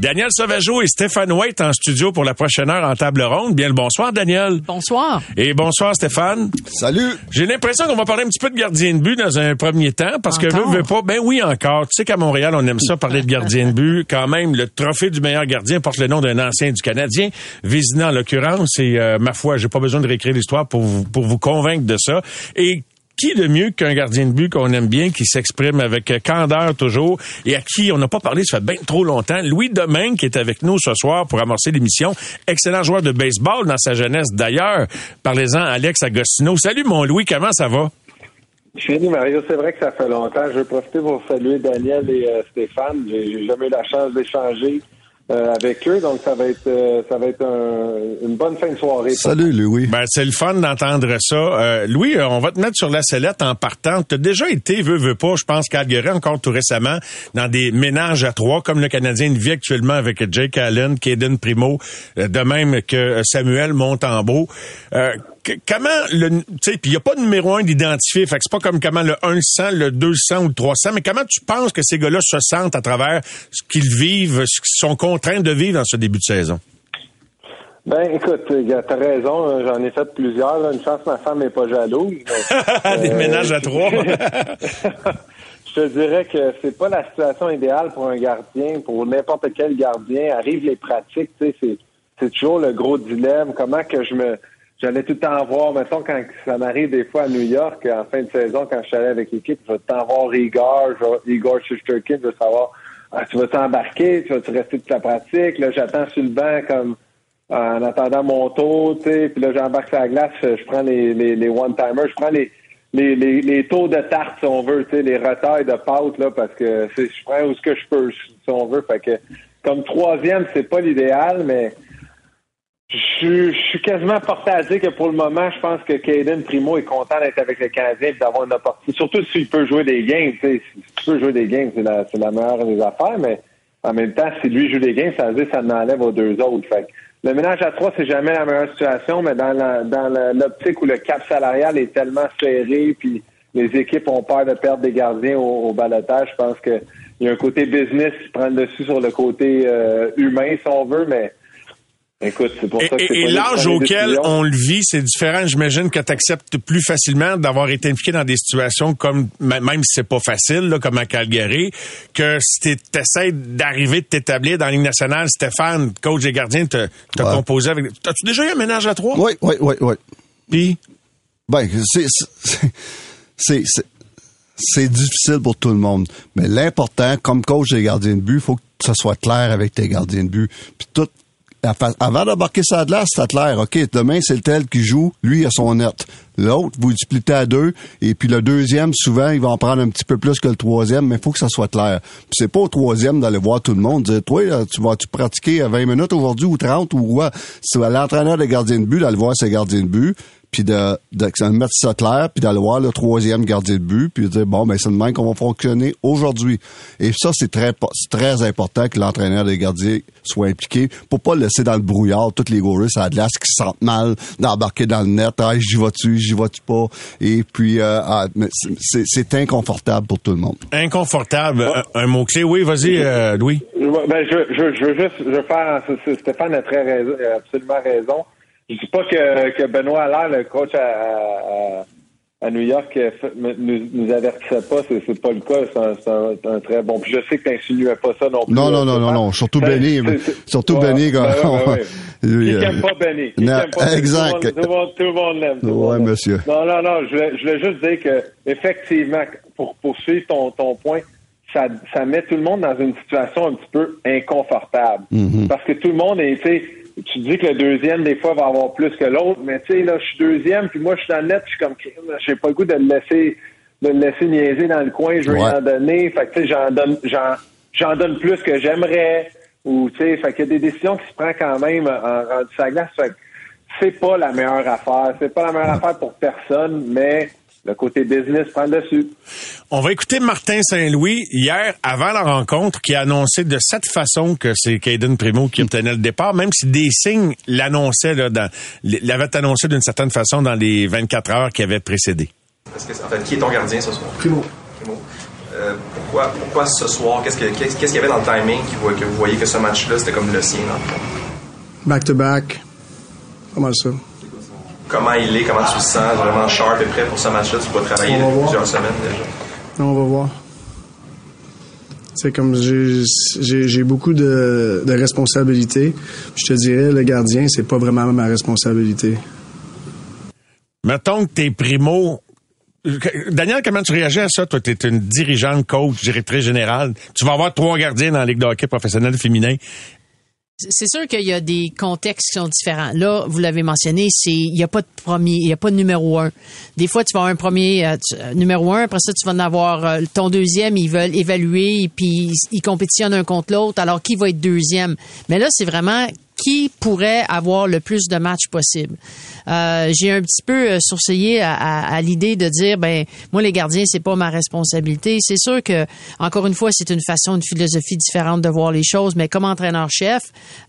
Daniel Sauvageau et Stéphane White en studio pour la prochaine heure en table ronde. Bien le bonsoir, Daniel. Bonsoir. Et bonsoir, Stéphane. Salut. J'ai l'impression qu'on va parler un petit peu de gardien de but dans un premier temps, parce que veux, veux pas. Ben oui, encore. Tu sais qu'à Montréal, on aime ça parler de gardien de but. Quand même, le trophée du meilleur gardien porte le nom d'un ancien du Canadien, Vézina en l'occurrence. Et euh, ma foi, j'ai pas besoin de réécrire l'histoire pour vous, pour vous convaincre de ça. Et qui de mieux qu'un gardien de but qu'on aime bien, qui s'exprime avec candeur toujours, et à qui on n'a pas parlé, ça fait bien trop longtemps. Louis Domingue, qui est avec nous ce soir pour amorcer l'émission. Excellent joueur de baseball dans sa jeunesse d'ailleurs. Parlez-en à Alex Agostino. Salut mon Louis, comment ça va? Chérie Mario, c'est vrai que ça fait longtemps. Je vais profiter pour saluer Daniel et euh, Stéphane. J'ai jamais eu la chance d'échanger euh, avec eux, donc ça va être euh, ça va être un- une bonne fin de soirée. Salut, Louis. Ben, c'est le fun d'entendre ça. Euh, Louis, euh, on va te mettre sur la sellette en partant. Tu as déjà été, veux, veux pas, je pense, Calgary, encore tout récemment, dans des ménages à trois, comme le Canadien vit actuellement avec Jake Allen, Kaden Primo, de même que Samuel Montembeau. Comment le tu sais puis il y a pas de numéro un d'identifier fait que c'est pas comme comment le 1 le 100 le 200 ou le 300 mais comment tu penses que ces gars-là se sentent à travers ce qu'ils vivent ce qu'ils sont contraints de vivre dans ce début de saison? Ben écoute, euh, t'as raison, hein, j'en ai fait plusieurs. là. Une chance, ma femme n'est pas jalouse. des euh, ménages à trois Je te dirais que c'est pas la situation idéale pour un gardien, pour n'importe quel gardien. Arrivent les pratiques, tu sais, c'est, c'est toujours le gros dilemme. Comment que je me, j'allais tout le temps voir, mettons, quand ça m'arrive des fois à New York, en fin de saison, quand je suis allé avec l'équipe, je vais tout le temps voir Igor, Igor Shesterkin, je veux savoir, ah, tu vas t'embarquer, tu vas-tu rester toute la pratique? Là, j'attends sur le banc comme, en attendant mon tour, tu sais, puis là, j'embarque sur la glace, je prends les, les, les one-timers, je prends les, les, les, les tours de tarte, si on veut, tu sais, les retailles de pâte, là, parce que je prends où ce que je peux, si on veut. Fait que, comme troisième, c'est pas l'idéal, mais je, suis- je suis quasiment porté à dire que pour le moment, je pense que Caden Primo est content d'être avec le Canadien et d'avoir une opportunité. Surtout s'il peut jouer des games. Si tu peux jouer des games, c'est la, la meilleure des affaires, mais en même temps, si lui joue des games, ça veut dire que ça n'enlève aux deux autres. Fait le ménage à trois, c'est jamais la meilleure situation, mais dans la, dans l'optique où le cap salarial est tellement serré, puis les équipes ont peur de perdre des gardiens au, au balotage, je pense que il y a un côté business qui prend le dessus sur le côté euh, humain, si on veut, mais écoute, c'est pour Et, ça que et- et l'âge auquel décisions. on le vit, c'est différent. J'imagine que tu acceptes plus facilement d'avoir été impliqué dans des situations comme, même si c'est pas facile, là, comme à Calgary, que si tu essaies d'arriver de t'établir dans la Ligue nationale, Stéphane, coach des gardiens, t'as Ouais. composé avec... As-tu déjà eu un ménage à trois? Oui, oui, oui, oui. Puis, Ben, c'est, c'est, difficile pour tout le monde. Mais l'important, comme coach des gardiens de but, il faut que ça soit clair avec tes gardiens de but. Puis tout, avant d'embarquer de là, c'était clair. OK, demain, c'est le tel qui joue. Lui, il a son net. L'autre, vous le splittez à deux. Et puis le deuxième, souvent, il va en prendre un petit peu plus que le troisième, mais il faut que ça soit clair. Puis c'est pas au troisième d'aller voir tout le monde. Dire, toi, tu vas-tu pratiquer à 20 minutes aujourd'hui ou 30 ou quoi? C'est l'entraîneur des gardiens de but d'aller voir ses gardiens de but puis de, de, de mettre ça clair, puis d'aller voir le troisième gardien de but, puis de dire, bon, ben c'est même qu'on va fonctionner aujourd'hui. Et ça, c'est très très important que l'entraîneur des gardiens soit impliqué pour pas le laisser dans le brouillard tous les goalers à la glace qui se sentent mal d'embarquer dans le net, ah, j'y vas-tu, j'y vas-tu pas, et puis euh, ah, c'est- inconfortable pour tout le monde. inconfortable, un, un mot-clé. Oui, vas-y, euh, Louis. Je- Ben, je, je, je veux juste je veux faire. Stéphane a très raison, a absolument raison. Je dis pas que, que Benoît Allaire, le coach à, à, à New York, euh, nous, nous avertissait pas. C'est, pas le cas. C'est un, c'est un- un très bon. Puis je sais que t'insinuais pas ça non plus. Non, non, non, non, non, surtout Benny, surtout Ouais, Benny, quand- ben ouais, ben ouais. Lui, Qui euh, n'aime pas Benny? Non, pas exact. Tout le monde, tout le monde, tout le monde l'aime. l'aime. monsieur. Non, non, non. Je voulais, je voulais juste dire que, effectivement, pour poursuivre ton, ton point, ça, ça met tout le monde dans une situation un petit peu inconfortable. Mm-hmm. Parce que tout le monde est, tu sais, tu dis que le deuxième, des fois, va avoir plus que l'autre, mais tu sais, là, je suis deuxième, puis moi, je suis dans le net, puis je suis comme, j'ai pas le goût de le laisser, de le laisser niaiser dans le coin, je veux Ouais. en donner. Fait que, tu sais, j'en donne, j'en, j'en donne plus que j'aimerais. Ou, tu sais, fait qu'il y a des décisions qui se prennent quand même en rendu sa glace. Fait que c'est pas la meilleure affaire. C'est pas la meilleure affaire pour personne, mais le côté business prend le dessus. On va écouter Martin Saint-Louis hier, avant la rencontre, qui a annoncé de cette façon que c'est Caden Primo qui obtenait le départ, même si des signes l'annonçaient, l'avaient annoncé d'une certaine façon dans les 24 heures qui avaient précédé. en fait, qui est ton gardien ce soir? Primo. Euh, pourquoi, pourquoi ce soir? Qu'est-ce qu'il y avait dans le timing que vous voyez que ce match-là, c'était comme le sien? Back-to-back. Pas mal ça comment il est, comment tu le sens, vraiment sharp et prêt pour ce match-là. Tu dois travailler depuis plusieurs semaines déjà. On va voir. C'est comme j'ai beaucoup de, de, responsabilités. Je te dirais, le gardien, c'est pas vraiment ma responsabilité. Mettons que t'es primo. Daniel, comment tu réagis à ça? Toi, tu es une dirigeante, coach, directrice générale. Tu vas avoir trois gardiens dans la Ligue de hockey professionnelle féminin c'est sûr qu'il y a des contextes qui sont différents. Là, vous l'avez mentionné, c'est il n'y a pas de premier, il y a pas de numéro un. Des fois, tu vas avoir un premier euh, euh, numéro un, après ça, tu vas en avoir euh, ton deuxième. Ils veulent évaluer, puis ils compétitionnent un contre l'autre. Alors, qui va être deuxième? Mais là, c'est vraiment qui pourrait avoir le plus de matchs possible. Euh, j'ai un petit peu euh, sourcillé à, à, l'idée de dire, ben moi les gardiens c'est pas ma responsabilité. C'est sûr que encore une fois c'est une façon, une philosophie différente de voir les choses, mais comme entraîneur-chef,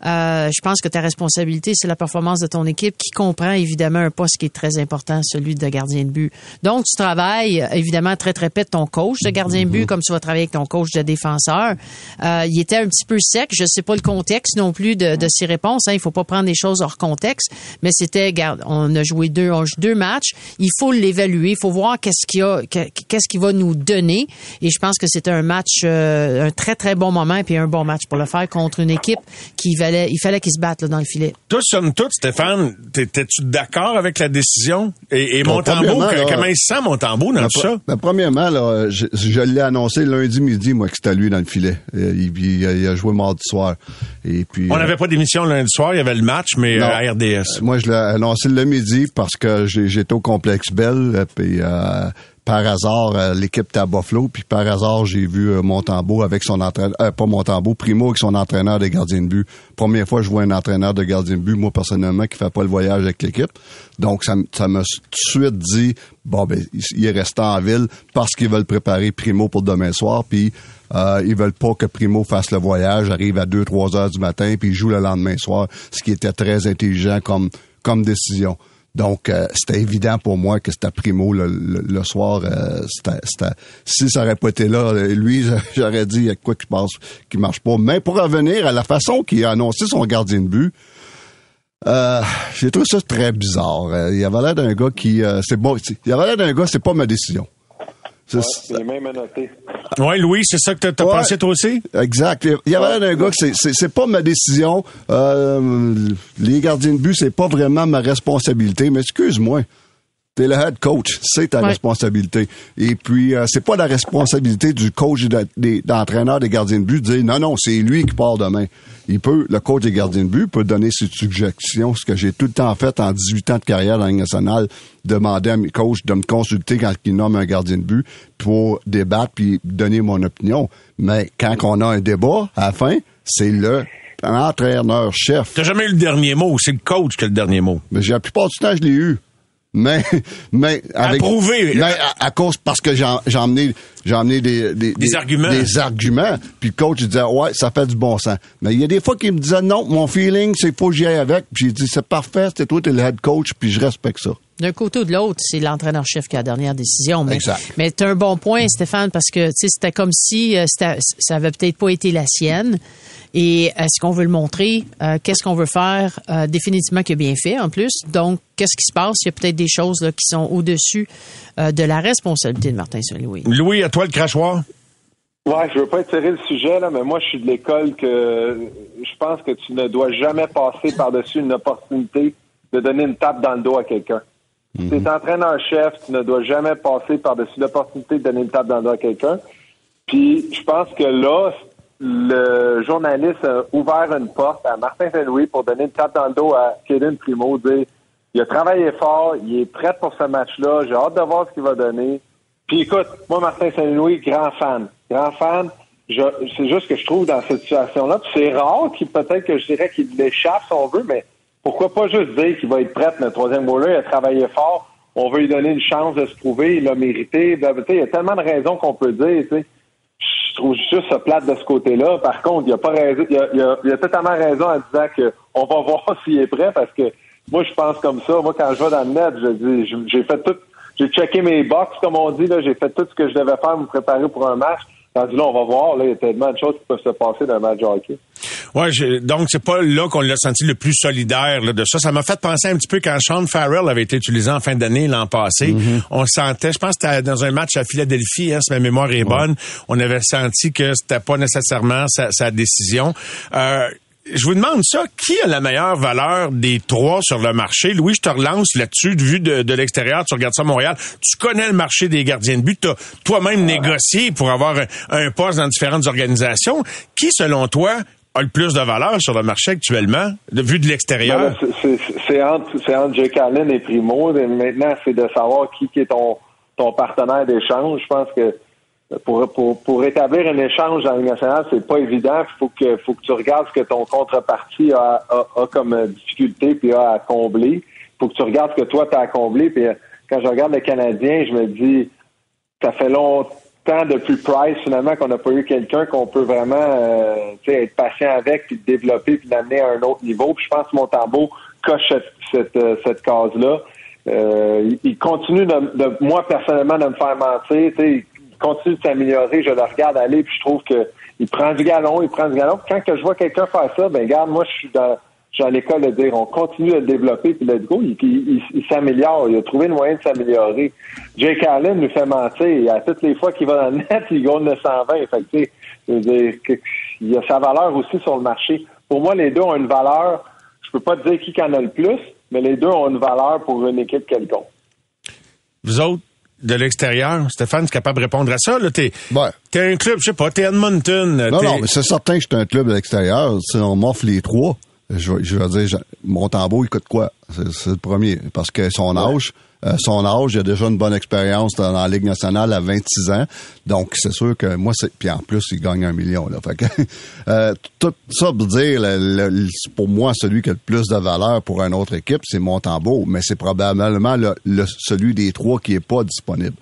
euh, je pense que ta responsabilité c'est la performance de ton équipe qui comprend évidemment un poste qui est très important, celui de gardien de but. Donc tu travailles évidemment très très près de ton coach de gardien de but, comme tu vas travailler avec ton coach de défenseur. Euh, il était un petit peu sec, je sais pas le contexte non plus de, de ses réponses. Hein. Il faut pas prendre des choses hors contexte, mais c'était, garde, on a joué deux, deux matchs. Il faut l'évaluer. Il faut voir qu'est-ce qu'il a, qu'est-ce qu'il va nous donner. Et je pense que c'était un match, euh, un très très bon moment et puis un bon match pour le faire contre une équipe qui valait, il fallait qu'il se batte dans le filet. Toi, somme toute, Stéphane, t'étais-tu d'accord avec la décision? Et, et Montembeau, comment il se sent Montembeau dans tout ça? ben, Premièrement, là, je, je l'ai annoncé lundi midi, moi, que c'était lui dans le filet. Euh, il, il, a joué mardi soir. Et puis, on n'avait euh, pas d'émission lundi soir, il y avait le match, mais à RDS. Moi, je l'ai annoncé le midi parce que j'étais au complexe Bell, puis euh, par hasard, euh, l'équipe était à Buffalo, puis par hasard, j'ai vu euh, Montembeau avec son entraîneur, euh, pas Montembeau, Primo avec son entraîneur de gardien de but. Première fois, je vois un entraîneur de gardien de but, moi personnellement, qui fait pas le voyage avec l'équipe. Donc, ça, ça m'a tout de suite dit, bon, ben, il est resté en ville parce qu'ils veulent préparer Primo pour demain soir, puis euh, ils veulent pas que Primo fasse le voyage, arrive à 2-3 heures du matin, puis joue le lendemain soir, ce qui était très intelligent comme comme décision. Donc, euh, c'était évident pour moi que c'était Primo le, le, soir. Euh, si ça aurait pas été là, lui, j'aurais dit quoi qui passe, qui marche pas. Mais pour revenir à la façon qu'il a annoncé son gardien de but, euh, j'ai trouvé ça très bizarre. Euh, il y avait l'air d'un gars qui, c'est bon, il y avait l'air d'un gars, c'est pas ma décision. C'est même à noter. Oui, Louis, c'est ça que tu as pensé toi aussi? Exact. Il y avait un gars que c'est pas ma décision. Euh, les gardiens de but, c'est pas vraiment ma responsabilité, mais excuse-moi. T'es le head coach, c'est ta responsabilité. Et puis, euh, c'est pas la responsabilité du coach d'entraîneur des gardiens de but de dire non, non, c'est lui qui part demain. Il peut, le coach des gardiens de but peut donner ses suggestions, ce que j'ai tout le temps fait en 18 ans de carrière dans la nationale, demander à mes coachs de me consulter quand ils nomment un gardien de but pour débattre puis donner mon opinion. Mais quand on a un débat, à la fin, c'est le entraîneur-chef. T'as jamais eu le dernier mot, c'est le coach qui a le dernier mot? Mais j'ai la plupart du temps, je l'ai eu mais mais avec Approuvé. mais à, cause parce que j'ai emmené j'ai emmené des, des, des, arguments. des arguments. Puis le coach il disait ouais ça fait du bon sens. Mais il y a des fois qu'il me disait non mon feeling c'est pas j'y aille avec. Puis j'ai dit c'est parfait c'est toi t'es le head coach puis je respecte ça d'un côté ou de l'autre, c'est l'entraîneur-chef qui a la dernière décision. Mais, exact. mais tu un bon point, Stéphane, parce que c'était comme si euh, ça avait peut-être pas été la sienne. Et est-ce qu'on veut le montrer? Euh, qu'est-ce qu'on veut faire? Euh, définitivement qu'il a bien fait en plus. Donc, qu'est-ce qui se passe? Il y a peut-être des choses là, qui sont au-dessus euh, de la responsabilité de Martin Saint-Louis. Louis, à toi le crachoir. Ouais, je veux pas étirer le sujet, là, mais moi, je suis de l'école que je pense que tu ne dois jamais passer par-dessus une opportunité de donner une tape dans le dos à quelqu'un. Si tu es entraîneur-chef, tu ne dois jamais passer par-dessus l'opportunité de donner une tape dans le dos à quelqu'un. Puis, je pense que là, le journaliste a ouvert une porte à Martin Saint-Louis pour donner une tape dans le dos à Kaden Primo, dire il a travaillé fort, il est prêt pour ce match-là, j'ai hâte de voir ce qu'il va donner. Puis écoute, moi, Martin Saint-Louis, grand fan. Grand fan. C'est juste que je trouve dans cette situation-là, c'est rare qu'il peut-être que je dirais qu'il l'échappe si on veut, mais pourquoi pas juste dire qu'il va être prêt, le troisième là il a travaillé fort? on veut lui donner une chance de se prouver, il l'a mérité. Il y a tellement de raisons qu'on peut dire. Je trouve juste ça plate de ce côté-là. Par contre, il a pas raison. Il a, il a- il a totalement raison en disant que on va voir s'il est prêt parce que moi, je pense comme ça. Moi, quand je vais dans le net, je dis, j'ai fait tout, j'ai checké mes box, comme on dit, là, j'ai fait tout ce que je devais faire, me préparer pour un match. Rendu là, on va voir, là, il y a tellement de choses qui peuvent se passer dans un match de hockey. Ouais, donc c'est pas là qu'on l'a senti le plus solidaire là, de ça. Ça m'a fait penser un petit peu quand Sean Farrell avait été utilisé en fin d'année l'an passé. On sentait, je pense que c'était dans un match à Philadelphie, hein, si ma mémoire est bonne, on avait senti que c'était pas nécessairement sa, sa décision. Euh, je vous demande ça, qui a la meilleure valeur des trois sur le marché? Louis, je te relance là-dessus, vu de, de l'extérieur, tu regardes ça à Montréal, tu connais le marché des gardiens de but, tu as toi-même négocié pour avoir un, un poste dans différentes organisations. Qui, selon toi, a le plus de valeur sur le marché actuellement, de vue de Ben l'extérieur? là, c'est- entre, c'est entre Jake Allen et Primo. Et maintenant, c'est de savoir qui, qui est ton, ton partenaire d'échange. Je pense que pour, pour, pour établir un échange dans Ligue nationale, c'est pas évident. Il faut que, faut que tu regardes ce que ton contrepartie a, a, a comme difficulté puis a à combler. faut que tu regardes ce que toi, tu as à combler. Puis euh, quand je regarde les Canadiens, je me dis, ça fait longtemps depuis Price, finalement, qu'on n'a pas eu quelqu'un qu'on peut vraiment euh, être patient avec, puis le développer, puis l'amener à un autre niveau. Puis je pense que Montembeau coche cette, cette, euh, cette case-là. Euh, il, continue de, de- moi personnellement de me faire mentir. tu sais, Il continue de s'améliorer. Je le regarde aller, puis je trouve que il prend du galon, il prend du galon. Quand je vois quelqu'un faire ça, ben regarde, moi je suis dans à l'école de dire on continue de le développer, puis let's go. Il, s'améliore. Il a trouvé le moyen de s'améliorer. Jake Allen nous fait mentir. À toutes les fois qu'il va dans le net, il gagne 920. Fait que- il a sa valeur aussi sur le marché. Pour moi, les deux ont une valeur. Je peux pas te dire qui en a le plus, mais les deux ont une valeur pour une équipe quelconque. Vous autres, de l'extérieur, Stéphane, tu es capable de répondre à ça? T'es, Ouais. t'es un club, je sais pas, t'es Edmonton. Non, non, mais c'est certain que je suis un club de l'extérieur. Si on m'offre les trois, je, vais- je vais dire, je- mon tambour, il coûte quoi? C'est c'est le premier. Parce que son âge, euh, son âge, il a déjà une bonne expérience dans, la Ligue nationale à 26 ans. Donc, c'est sûr que moi, c'est... Puis en plus, il gagne un million. Là. Fait que, euh, tout ça pour dire, le- le- pour moi, celui qui a le plus de valeur pour une autre équipe, c'est mon tambour. Mais c'est probablement le, le- celui des trois qui est pas disponible.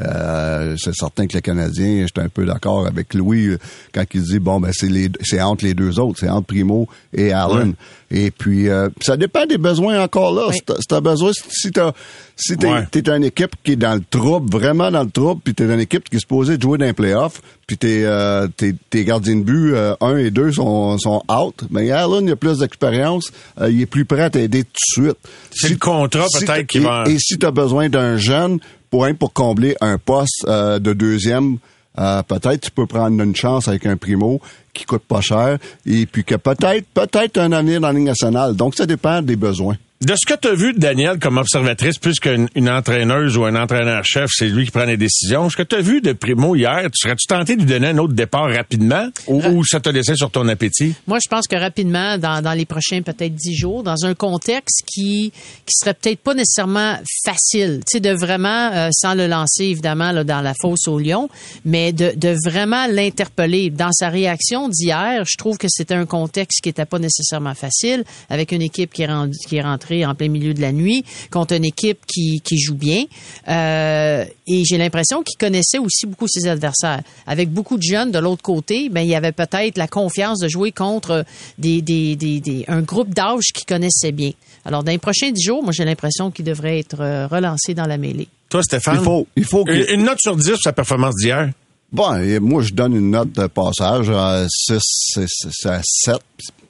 Euh, c'est certain que les Canadiens, j'étais un peu d'accord avec Louis euh, quand il dit bon ben c'est les c'est entre les deux autres, c'est entre Primo et Allen. Et puis euh, ça dépend des besoins encore là. Si t'as- t'as besoin, si t'as si t'es Ouais. t'es une équipe qui est dans le trouble, vraiment dans le trouble, puis t'es une équipe qui est supposée jouer dans les playoffs, puis tes euh, tes, tes gardiens de but euh, un et deux sont sont out. Mais Allen il a plus d'expérience, euh, il est plus prêt à t'aider tout de suite. C'est le contrat, si peut-être, t'as- qui va- Et si tu as besoin d'un jeune pour, pour combler un poste euh, de deuxième, euh, peut-être tu peux prendre une chance avec un primo qui coûte pas cher et puis que peut-être peut-être un avenir dans la Ligue nationale. Donc ça dépend des besoins. De ce que tu as vu de Daniel comme observatrice, plus qu'une une entraîneuse ou un entraîneur-chef, c'est lui qui prend les décisions. Ce que tu as vu de Primo hier, tu serais-tu tenté de lui donner un autre départ rapidement ou, ou ça t'a laissé sur ton appétit? Moi, je pense que rapidement, dans, dans les prochains peut-être dix jours, dans un contexte qui qui serait peut-être pas nécessairement facile, tu sais, de vraiment, euh, sans le lancer évidemment là, dans la fosse au lion, mais de, de vraiment l'interpeller. Dans sa réaction d'hier, je trouve que c'était un contexte qui était pas nécessairement facile, avec une équipe qui est, qui est rentrée en plein milieu de la nuit contre une équipe qui, qui joue bien. Euh, et j'ai l'impression qu'il connaissait aussi beaucoup ses adversaires. Avec beaucoup de jeunes de l'autre côté, ben il y avait peut-être la confiance de jouer contre des, des, des, des- un groupe d'âge qu'il connaissait bien. Alors, dans les prochains dix jours, moi, j'ai l'impression qu'il devrait être euh, relancé dans la mêlée. Toi, Stéphane? Il faut il faut que Une, note sur 10 sur sa performance d'hier. Bon, et moi, je donne une note de passage à 6, c'est- c'est à 7.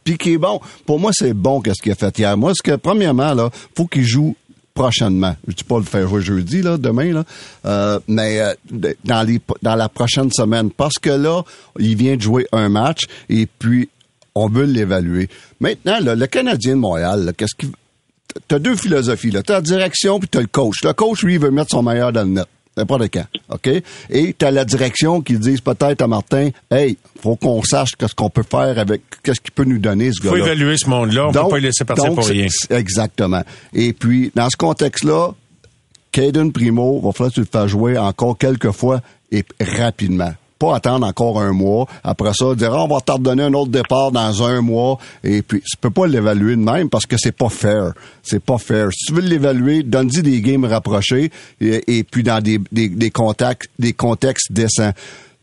Puis qui est bon. Pour moi, c'est bon qu'est-ce qu'il a fait hier. Moi, ce que, premièrement, là, faut qu'il joue prochainement. Je dis pas le faire jouer jeudi, là, demain, là. Euh, mais euh, dans, les, dans la prochaine semaine. Parce que là, il vient de jouer un match et puis on veut l'évaluer. Maintenant, là, le Canadien de Montréal, qu'est-ce qu'il t'as deux philosophies. Là. T'as la direction puis t'as le coach. Le coach, lui, il veut mettre son meilleur dans le net. N'importe quand. OK? Et t'as la direction qui dit peut-être à Martin, hey, faut qu'on sache qu'est-ce qu'on peut faire avec, qu'est-ce qu'il peut nous donner, ce faut gars-là. évaluer ce monde-là. On peut Donc- pas le laisser partir donc, pour rien. Exactement. Et puis, dans ce contexte-là, Caden Primo, va falloir que tu le fasses jouer encore quelques fois et rapidement. Pas attendre encore un mois. Après ça, dire, Ah, on va te redonner un autre départ dans un mois. Et puis, tu peux pas l'évaluer de même parce que c'est pas fair. C'est pas fair. Si tu veux l'évaluer, donne-y des games rapprochés et, et puis dans des, des, des contacts, des contextes décents.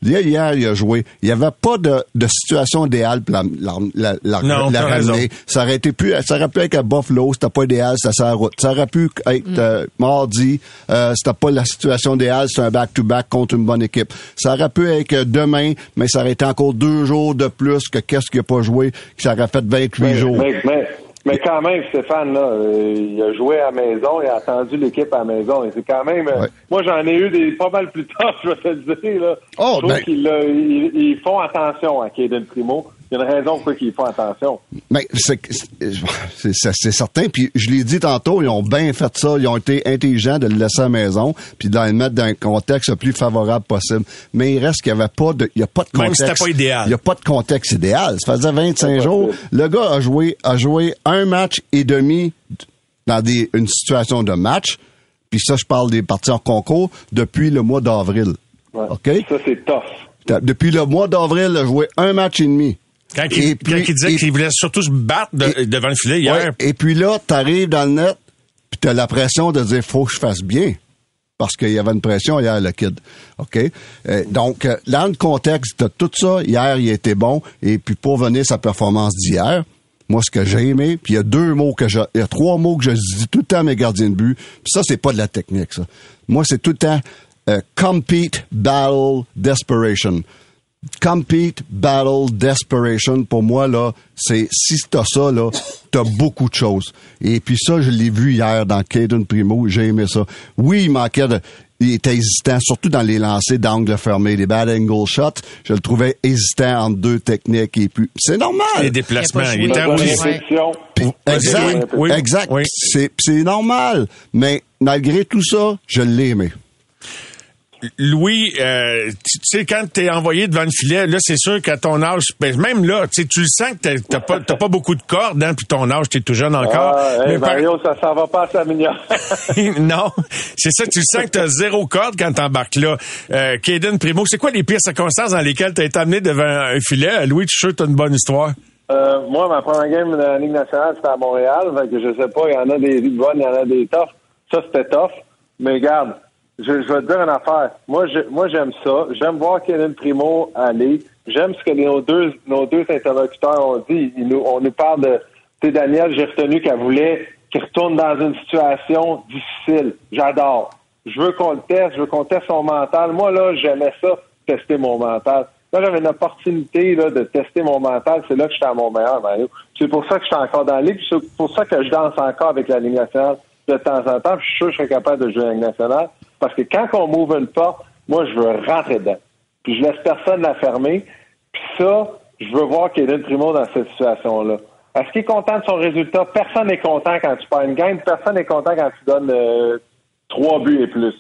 Hier, hier, il a joué. Il n'y avait pas de, de situation idéale pour la, la, la, la, Non, la ramener. Ça aurait été plus, ça aurait pu être à Buffalo, c'était pas idéal, c'était sur la route. Ça aurait pu être euh, mardi, euh, c'était pas la situation idéale, c'était un back-to-back contre une bonne équipe. Ça aurait pu être euh, demain, mais ça aurait été encore deux jours de plus que qu'est-ce qu'il a pas joué, que ça aurait fait 28 Mais, jours. mais, mais, mais quand même, Stéphane, là, euh, il a joué à la maison, il a attendu l'équipe à la maison. Et c'est quand même. euh, Ouais. Moi, j'en ai eu des pas mal plus tard, je vais te le dire. Là. Oh, je trouve ben- qu'ils ils font attention à Caden Primo. Il y a une raison pourquoi ils font attention. Mais c'est certain. Puis je l'ai dit tantôt, ils ont bien fait ça. Ils ont été intelligents de le laisser à la maison, puis de le mettre dans un contexte le plus favorable possible. Mais il reste qu'il y avait pas de, il y a pas de Même contexte. si c'était pas idéal. Il y a pas de contexte idéal. Ça faisait 25 Pas jours. possible. Le gars a joué, a joué un match et demi dans des, une situation de match. Puis ça, je parle des parties en concours depuis le mois d'avril. Ouais. OK? Ça, c'est tough. Depuis le mois d'avril, il a joué un match et demi. Quand il, Et quand puis- il disait qu'il voulait surtout se battre de- et- devant le filet hier. Ouais, et puis là, t'arrives dans le net, puis t'as la pression de dire faut que je fasse bien. Parce qu'il y avait une pression hier, le kid. OK? Euh, donc, euh, dans le contexte de tout ça, hier, il était bon. Et puis, pour venir sa performance d'hier, moi, ce que j'ai aimé, puis il y a deux mots que je, il y a trois mots que je dis tout le temps à mes gardiens de but. Puis ça, c'est pas de la technique, ça. Moi, c'est tout le temps euh, compete, battle, desperation compete, battle, desperation, pour moi, là, c'est, si t'as ça, là, t'as beaucoup de choses. Et puis ça, je l'ai vu hier dans Caden Primo, j'ai aimé ça. Oui, il manquait de, il était hésitant, surtout dans les lancers d'angle fermé, les bad angle shots. Je le trouvais hésitant entre deux techniques et puis, c'est normal. Les déplacements. Il Il était. Exact, Oui, exact. oui. C'est normal. Mais malgré tout ça, je l'ai aimé. Louis, euh, tu sais, quand t'es envoyé devant le filet, là, c'est sûr qu'à ton âge, ben, même là, tu le sens que t'as- pas, beaucoup de cordes, hein, puis ton âge, t'es tout jeune encore. Ah, hey, Mais par- Mario, ça s'en va pas à non, c'est ça, tu sens que t'as zéro corde quand t'embarques là. Euh, Caden Primo, c'est quoi les pires circonstances dans lesquelles t'as été amené devant un filet? Louis, tu sûr t'as une bonne histoire? Euh, moi, ma première game de la Ligue nationale, c'était à Montréal. Fait que je sais pas, il y en a des bonnes, il y en a des toughs. Ça, c'était tough. Mais regarde, je, je vais te dire une affaire. Moi, je, moi, j'aime ça. J'aime voir Kevin Primo aller. J'aime ce que nos deux, nos deux interlocuteurs ont dit. Ils nous, on nous parle de, tu Daniel, j'ai retenu qu'elle voulait qu'il retourne dans une situation difficile. J'adore. Je veux qu'on le teste. Je veux qu'on teste son mental. Moi, là, j'aimais ça, tester mon mental. Là, j'avais une opportunité là, de tester mon mental. C'est là que j'étais à mon meilleur. C'est pour ça que j'étais encore dans la Ligue. C'est pour ça que je danse encore avec la Ligue nationale de temps en temps. Je suis sûr que je serais capable de jouer à la Ligue nationale. Parce que quand on m'ouvre une porte, moi, je veux rentrer dedans. Puis je laisse personne la fermer. Puis ça, je veux voir Kevin Primo dans cette situation-là. Est-ce qu'il est content de son résultat? Personne n'est content quand tu perds une game. Personne n'est content quand tu donnes euh, trois buts et plus.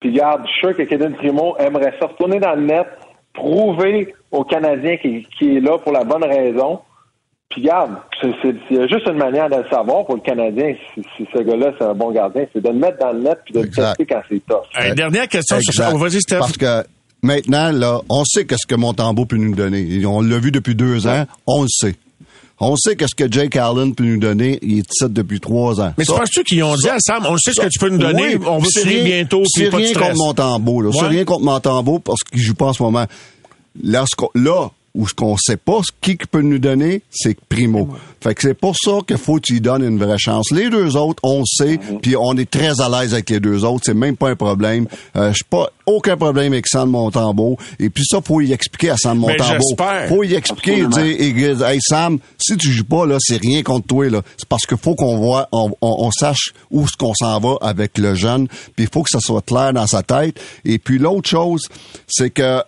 Puis garde, je suis sûr que Kevin Primo aimerait ça retourner dans le net, prouver aux Canadiens qu'il est là pour la bonne raison. Puis garde, il y a juste une manière de le savoir pour le Canadien, si, si ce gars-là c'est un bon gardien, c'est de le mettre dans le net puis de Exact. le tester quand c'est tough. Hey, dernière question sur. Exact. Vas-y, Steph. Parce que maintenant, là, on sait qu'est-ce que Montembeau peut nous donner. On l'a vu depuis deux ans, on le sait. On sait qu'est-ce que Jake Allen peut nous donner. Il est depuis trois ans. Mais tu penses-tu qu'ils ont dit à Sam, on sait ce que tu peux nous donner, Oui, on veut c'est tirer rien- bientôt, C'est pas de rien stress. contre Montembeau, là. C'est rien contre Montembeau parce qu'il joue pas en ce moment. Lorsqu'on- là, où ce qu'on sait pas, ce qui peut nous donner, c'est Primo. Fait que c'est pour ça qu'il faut que tu lui donnes une vraie chance. Les deux autres, on sait, Mhm. puis on est très à l'aise avec les deux autres. C'est même pas un problème. Euh, je pas aucun problème avec Sam Montembeau. Et puis ça, faut y expliquer à Sam Montembeau. j'espère. Faut y expliquer, dire, hey, Sam, si tu joues pas là, c'est rien contre toi là. C'est parce qu'il faut qu'on voit, on, on- on sache où ce qu'on s'en va avec le jeune. Puis il faut que ça soit clair dans sa tête. Et puis l'autre chose, c'est que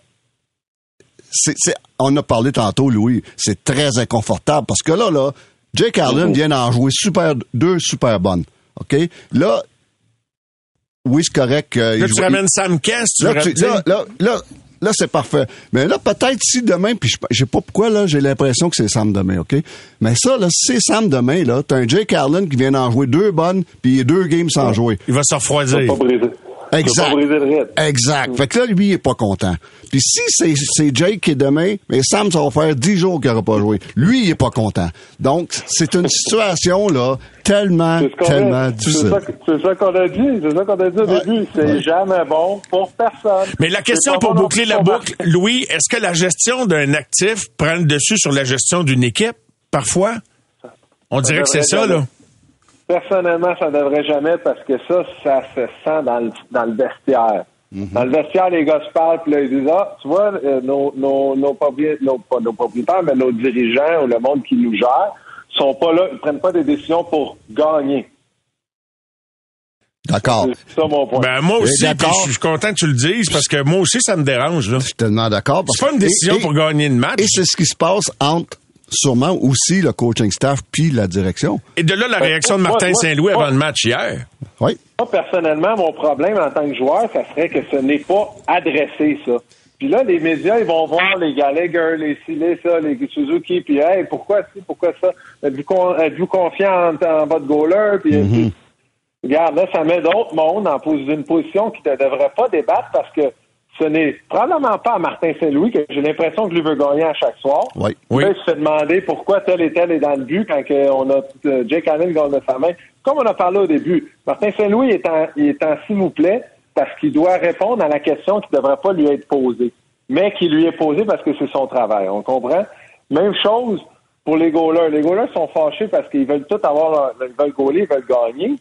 c'est, c'est- on a parlé tantôt, Louis, c'est très inconfortable parce que là, là, Jake Allen vient d'en jouer super, deux super bonnes. OK? Là, oui, c'est correct. euh, Là, il tu ramènes Sam Kess, tu Là, tu- là, là, là, là, c'est parfait. Mais là, peut-être si demain, puis je je sais pas pourquoi, là, j'ai l'impression que c'est Sam demain, OK? Mais ça, là, si c'est Sam demain, là, t'as un Jake Allen qui vient d'en jouer deux bonnes, puis il y a deux games sans jouer. Il va se refroidir. va pas briser. Exact. pas briser le rythme. Exact. Fait que là, lui, il est pas content. Puis si c'est, c'est Jake qui est demain, mais Sam, ça va faire 10 jours qu'il n'aura pas joué. Lui, il est pas content. Donc, c'est une situation, là, tellement, tellement c'est difficile. ça, c'est ça qu'on a dit. C'est ça qu'on a dit au Ouais. début. C'est Ouais. jamais bon pour personne. Mais la question pour bon boucler la boucle, Louis, est-ce que la gestion d'un actif prend le dessus sur la gestion d'une équipe, parfois? On dirait que c'est ça, là. Personnellement, ça devrait jamais parce que ça, ça se sent dans le, dans le vestiaire. Dans le vestiaire, les gars se parlent, puis là, ils disent, ah, tu vois, euh, nos, nos, nos, propri- nos- pas nos propriétaires, mais nos dirigeants ou le monde qui nous gère sont pas là, ils prennent pas des décisions pour gagner. D'accord. C'est ça mon point. Ben, moi aussi, je suis content que tu le dises, parce que moi aussi, ça me dérange, là. Je suis tellement d'accord. parce C'est pas une décision et- pour gagner une match. Et c'est ce qui se passe entre, sûrement, aussi le coaching staff puis la direction. Et de là, la réaction de Martin Saint-Louis avant le match hier. Oui. Moi, personnellement, mon problème en tant que joueur, ça serait que ce n'est pas adressé, ça. Puis là, les médias, ils vont voir les Gallagher, les Silly, ça, les Suzuki, puis hey, pourquoi ci, pourquoi ça? Êtes-vous, con- êtes-vous confiant en, en votre goaler? Puis, puis, regarde, là, ça met d'autres mondes en pos- une position qui ne devrait pas débattre parce que ce n'est probablement pas à Martin Saint-Louis que j'ai l'impression que lui veut gagner à chaque soir. Oui. Oui. Là, il se fait demander pourquoi tel et tel est dans le but quand que on a euh, Jake Allen gagne de sa main. Comme on a parlé au début, Martin Saint-Louis est en, il est en s'il vous plaît parce qu'il doit répondre à la question qui ne devrait pas lui être posée, mais qui lui est posée parce que c'est son travail. On comprend? Même chose pour les goalers. Les goalers sont fâchés parce qu'ils veulent tout avoir, leur- ils veulent goaler, ils veulent gagner.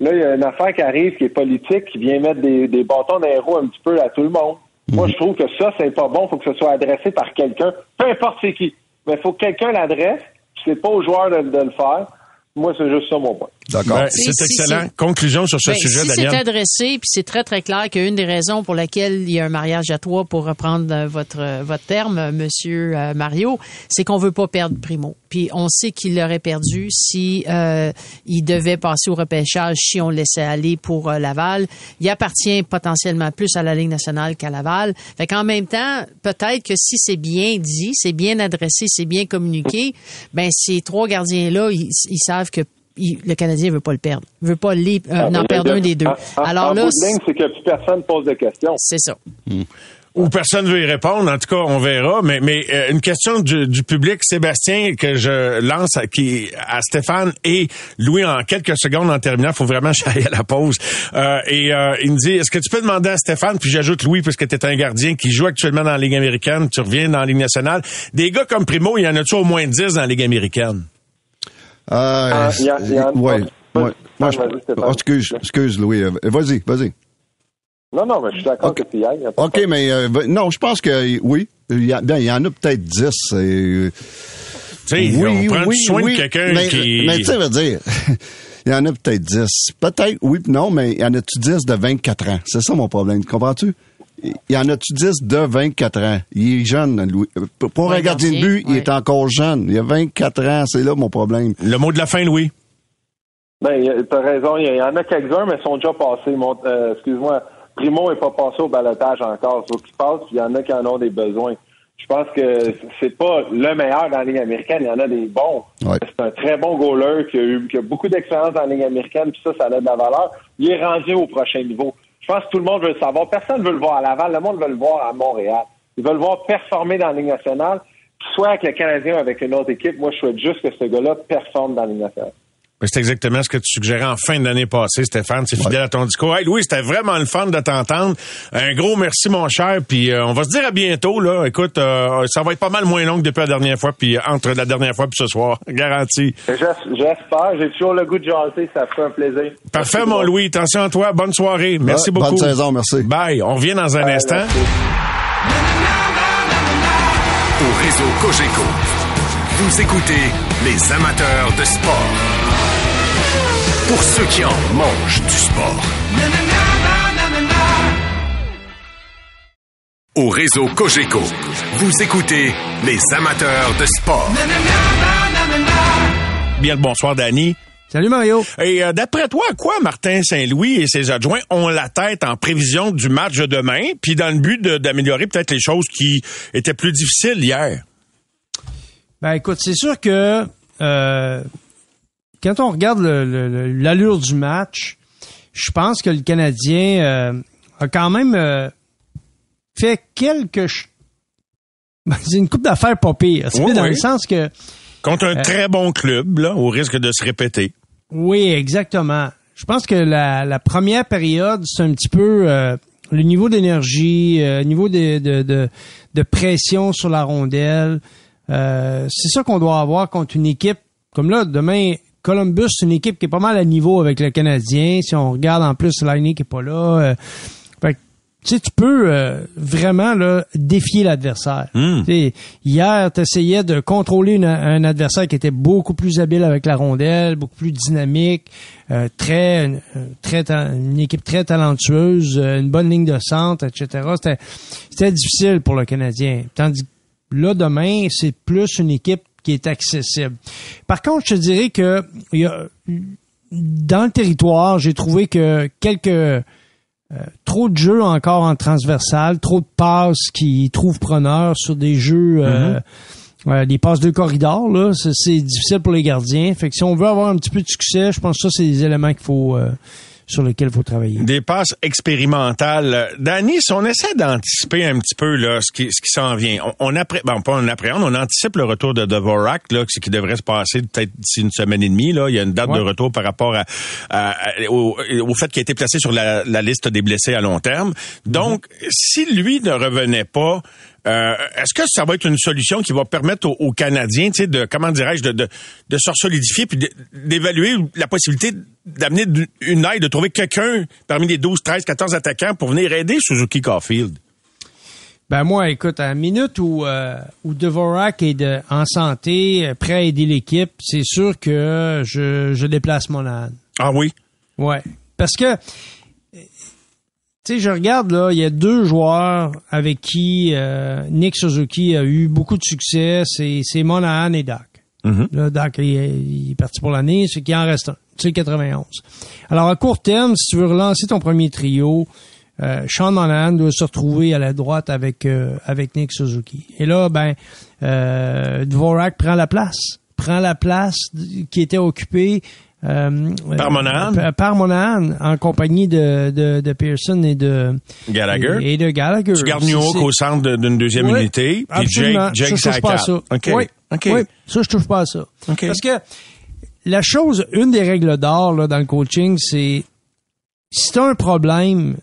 Là, il y a une affaire qui arrive qui est politique, qui vient mettre des, des bâtons roues un petit peu à tout le monde. Moi, je trouve que ça, c'est pas bon. Il faut que ce soit adressé par quelqu'un, peu importe c'est qui. Mais il faut que quelqu'un l'adresse, puis c'est pas aux joueurs de, de le faire. Moi, c'est juste ça mon point. D'accord. Ben, c'est excellent. si- Conclusion sur ce Ben, sujet, si c'est Daniel. adressé, puis c'est très, très clair qu'une des raisons pour laquelle il y a un mariage à trois, pour reprendre euh, votre, euh, votre terme, euh, Monsieur euh, Mario, c'est qu'on veut pas perdre Primo. Puis on sait qu'il l'aurait perdu si euh, il devait passer au repêchage, si on le laissait aller pour euh, Laval. Il appartient potentiellement plus à la Ligue nationale qu'à Laval. Fait qu'en même temps, peut-être que si c'est bien dit, c'est bien adressé, c'est bien communiqué, ben ces trois gardiens-là, ils, ils savent que il- le Canadien veut pas le perdre, veut pas les, euh, en perdre un des deux. En- en- Alors en là, c'est que plus personne pose de questions. c'est ça. Ou personne veut y répondre. En tout cas, on verra. Mais, mais euh, une question du, du public, Sébastien, que je lance à, qui, à Stéphane et Louis en quelques secondes en terminant. faut vraiment chailler à la pause. Euh, et euh, il me dit, est-ce que tu peux demander à Stéphane, puis j'ajoute Louis, puisque tu es un gardien qui joue actuellement dans la Ligue américaine, tu reviens dans la Ligue nationale. Des gars comme Primo, il y en a-tu au moins 10 dans la Ligue américaine? Euh, Ah, il y a- y a- ouais, Vas-y, ouais. Moi, je- oh, excuse, excuse, Louis. Euh, Vas-y, vas-y. Non, non, mais je suis d'accord Ok. que il y a pas de OK, mais euh, non, je pense que oui. Il y, a, ben, il y en a peut-être 10. euh, Tu sais, on prend du soin de quelqu'un mais, qui... Mais tu sais, veut dire, il y en a peut-être 10. Peut-être, oui, puis non, mais il y en a-tu 10 de 24 ans? C'est ça mon problème, comprends-tu? Il y en a-tu 10 de 24 ans? Il est jeune, Louis. Pour pour un gardien de but, il est encore jeune. Il a 24 ans, c'est là mon problème. Le mot de la fin, Louis? Ben, t'as raison. Il y, en a quelques-uns, mais ils sont déjà passés. Mon- euh, excuse-moi. Primo n'est pas passé au balotage encore. Il faut qu'il passe, puis il y en a qui en ont des besoins. Je pense que c'est pas le meilleur dans la Ligue américaine. Il y en a des bons. Ouais. C'est un très bon goaler qui a eu qui a beaucoup d'expérience dans la Ligue américaine, puis ça, ça a de la valeur. Il est rendu au prochain niveau. Je pense que tout le monde veut le savoir. Personne ne veut le voir à Laval. Le monde veut le voir à Montréal. Ils veulent le voir performer dans la nationale, soit avec le Canadien ou avec une autre équipe. Moi, je souhaite juste que ce gars-là performe dans la Ligue nationale. Ben, C'est exactement ce que tu suggérais en fin d'année passée, Stéphane. C'est fidèle à ton discours. Hey, Louis, c'était vraiment le fun de t'entendre. Un gros merci, mon cher. Puis euh, on va se dire à bientôt. Là, écoute, euh, ça va être pas mal moins long que depuis la dernière fois, puis entre la dernière fois puis ce soir, garanti. J'es- J'espère. J'ai toujours le goût de jaser. Ça fait un plaisir. Parfait, Merci mon. Louis. Attention à toi. Bonne soirée. Merci Ouais, beaucoup. bonne saison, merci. Bye. On revient dans un Ouais, instant. merci. Au réseau Cogeco, vous écoutez les amateurs de sport. Pour ceux qui en mangent du sport. Au réseau Cogeco, vous écoutez les amateurs de sport. Bien le bonsoir, Danny. Salut Mario. Et euh, d'après toi, à quoi Martin Saint-Louis et ses adjoints ont la tête en prévision du match de demain, puis dans le but d'améliorer peut-être les choses qui étaient plus difficiles hier? Ben écoute, c'est sûr que euh, quand on regarde le- le- le- l'allure du match, je pense que le Canadien euh, a quand même euh, fait quelques... Ben, c'est une coupe d'affaires pas pire. Oui, dans oui. le sens que... Contre un Euh, très bon club, là, au risque de se répéter. Oui, exactement. Je pense que la, la première période, c'est un petit peu euh, le niveau d'énergie, euh, niveau de, de, de, de pression sur la rondelle. Euh, c'est ça qu'on doit avoir contre une équipe comme là, demain, Columbus, c'est une équipe qui est pas mal à niveau avec le Canadien. Si on regarde en plus Lightning qui est pas là. euh, fait que, tu sais, tu peux euh, vraiment là, défier l'adversaire. Hmm. Hier, tu essayais de contrôler une- un adversaire qui était beaucoup plus habile avec la rondelle, beaucoup plus dynamique, euh, très, une équipe très talentueuse, une bonne ligne de centre, etc. C'était, c'était difficile pour le Canadien. Tandis que là, demain, c'est plus une équipe qui est accessible. Par contre, je te dirais que il y a, dans le territoire, j'ai trouvé que quelques euh, trop de jeux encore en transversal, trop de passes qui trouvent preneur sur des jeux, euh, euh, des passes de corridor, là, c'est difficile pour les gardiens. Fait que si on veut avoir un petit peu de succès, je pense que ça, c'est des éléments qu'il faut, euh, sur lesquels il faut travailler. Des passes expérimentales. Euh, Danny, si on essaie d'anticiper un petit peu là, ce qui, ce qui s'en vient, on, on appré- bon, pas on appréhende, on anticipe le retour de Dvorak, là, ce qui devrait se passer peut-être d'ici une semaine et demie. Là. Il y a une date Ouais. de retour par rapport à, à- à- au, au fait qu'il a été placé sur la, la liste des blessés à long terme. Donc, si lui ne revenait pas, euh, est-ce que ça va être une solution qui va permettre aux, aux Canadiens, tu sais, de comment dirais-je, de, de, de se solidifier puis d'évaluer la possibilité d'amener une aide, de trouver quelqu'un parmi les 12, 13, 14 attaquants pour venir aider Suzuki Caulfield? Ben moi, écoute, à la minute où, euh, où Dvorak est de- en santé, euh, prêt à aider l'équipe, c'est sûr que je, je déplace mon âne. Ah oui? Ouais. Parce que, tu sais, je regarde, là, il y a deux joueurs avec qui euh, Nick Suzuki a eu beaucoup de succès. C'est, Monahan et Doc. Mhm. Là, Doc, il, est- il est parti pour l'année, c'est qu'il en reste un. C'est le 91. Alors, à court terme, si tu veux relancer ton premier trio, euh, Sean Monahan doit se retrouver à la droite avec euh, avec Nick Suzuki. Et là, ben, Dvorak prend la place. Prend la place qui était occupée euh, Par Monahan? euh, par Monahan, en compagnie de, de, de Pearson et de Gallagher? et, et de Gallagher. Tu gardes New York au centre d'une deuxième Oui, unité, puis absolument. Jake, Jake ça, je touche pas à ça. OK. Oui, OK. oui, ça, je touche pas à ça. OK. Parce que la chose, une des règles d'or dans le coaching, c'est si tu as un problème,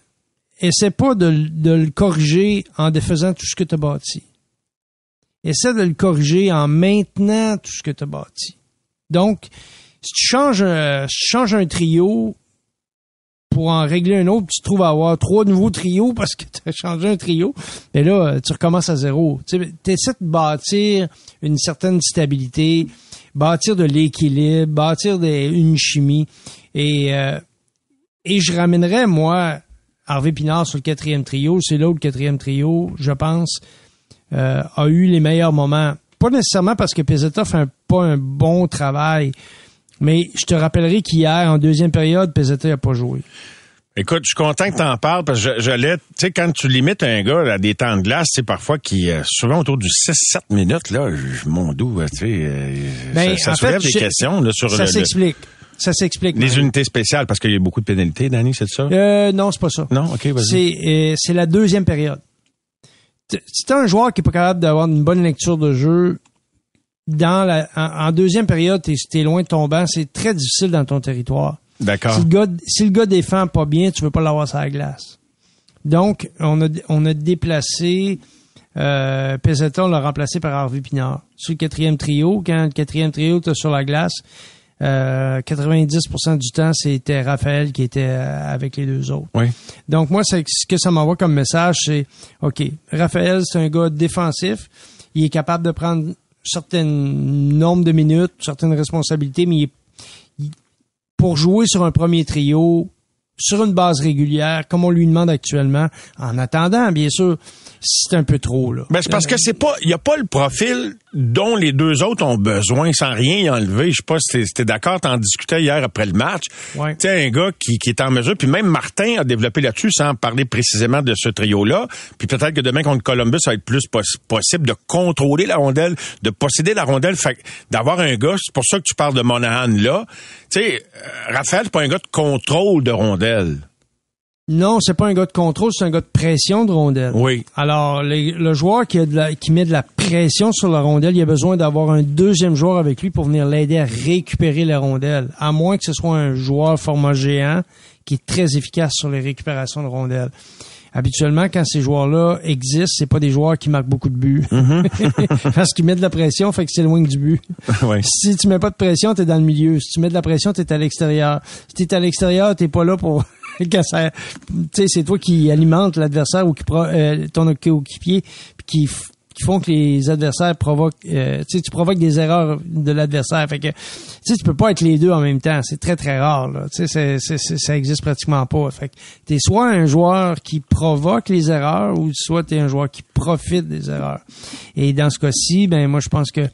essaie pas de, de le corriger en défaisant tout ce que tu as bâti. Essaie de le corriger en maintenant tout ce que tu as bâti. Donc, si tu changes, un- si tu changes un trio pour en régler un autre, tu te trouves à avoir trois nouveaux trios parce que tu as changé un trio, mais là, euh, tu recommences à zéro. Tu essaies de bâtir une certaine stabilité, bâtir de l'équilibre, bâtir une chimie. Et, euh, et je ramènerais, moi, Harvey Pinard sur le quatrième trio. C'est là où le quatrième trio, je pense, euh, a eu les meilleurs moments. Pas nécessairement parce que Pezzetta fait pas un bon travail, mais je te rappellerai qu'hier, en deuxième période, Pezzetta n'a pas joué. Écoute, je suis content que t'en parles parce que je- j'allais, tu sais, quand tu limites un gars à des temps de glace, c'est parfois qui, euh, souvent autour du 6-7 minutes, là, je- mon doux, tu sais, euh, Ben, ça, ça en soulève fait, des je- questions là, sur Ça s'explique. Ça s'explique. les unités spéciales parce qu'il y a beaucoup de pénalités, Danny, c'est ça? Euh, non, c'est pas ça. Non? OK, vas-y. C'est euh, la deuxième période. Si t'as un joueur qui est pas capable d'avoir une bonne lecture de jeu, dans la, en, en deuxième période, t'es es loin de ton banc, c'est très difficile dans ton territoire. D'accord. Si le gars, si le gars défend pas bien, tu veux pas l'avoir sur la glace. Donc, on a, on a déplacé euh, Pezzetta, on l'a remplacé par Harvey Pinard. Sur le quatrième trio, quand le quatrième trio était sur la glace, euh, 90% du temps, c'était Raphaël qui était euh, avec les deux autres. Oui. Donc, moi, ce que ça m'envoie comme message, c'est, OK, Raphaël, c'est un gars défensif. Il est capable de prendre certain nombre de minutes, certaines responsabilités, mais pour jouer sur un premier trio, sur une base régulière, comme on lui demande actuellement, en attendant, bien sûr, c'est un peu trop, là. Ben, c'est parce que c'est pas, il y a pas le profil dont les deux autres ont besoin sans rien y enlever. Je sais pas si t'es- d'accord, t'en discutais hier après le match. Ouais. Tu sais, un gars qui, qui est en mesure, puis même Martin a développé là-dessus sans parler précisément de ce trio-là. Puis peut-être que demain contre Columbus, ça va être plus poss- possible de contrôler la rondelle, de posséder la rondelle, d'avoir un gars, c'est pour ça que tu parles de Monahan là. Tu sais, euh, Raphaël, c'est pas un gars de contrôle de rondelle. Non, c'est pas un gars de contrôle, c'est un gars de pression de rondelle. Oui. Alors, les- le joueur qui, a de la- qui met de la pression sur la rondelle, il a besoin d'avoir un deuxième joueur avec lui pour venir l'aider à récupérer la rondelle. À moins que ce soit un joueur format géant qui est très efficace sur les récupérations de rondelles. Habituellement, quand ces joueurs-là existent, c'est pas des joueurs qui marquent beaucoup de buts. Parce qu'ils mettent de la pression, fait que c'est loin du but. Si tu mets pas de pression, t'es dans le milieu. Si tu mets de la pression, t'es à l'extérieur. Si t'es à l'extérieur, t'es pas là pour quand ça- tu sais, c'est toi qui alimente l'adversaire ou qui pro- euh, ton coéquipier, qui qui font que les adversaires provoquent, euh, tu provoques des erreurs de l'adversaire. Fait que, tu sais, tu peux pas être les deux en même temps. C'est très très rare. Là. Tu sais, ça existe pratiquement pas. Fait que t'es soit un joueur qui provoque les erreurs ou soit t'es un joueur qui profite des erreurs. Et dans ce cas-ci, ben moi je pense que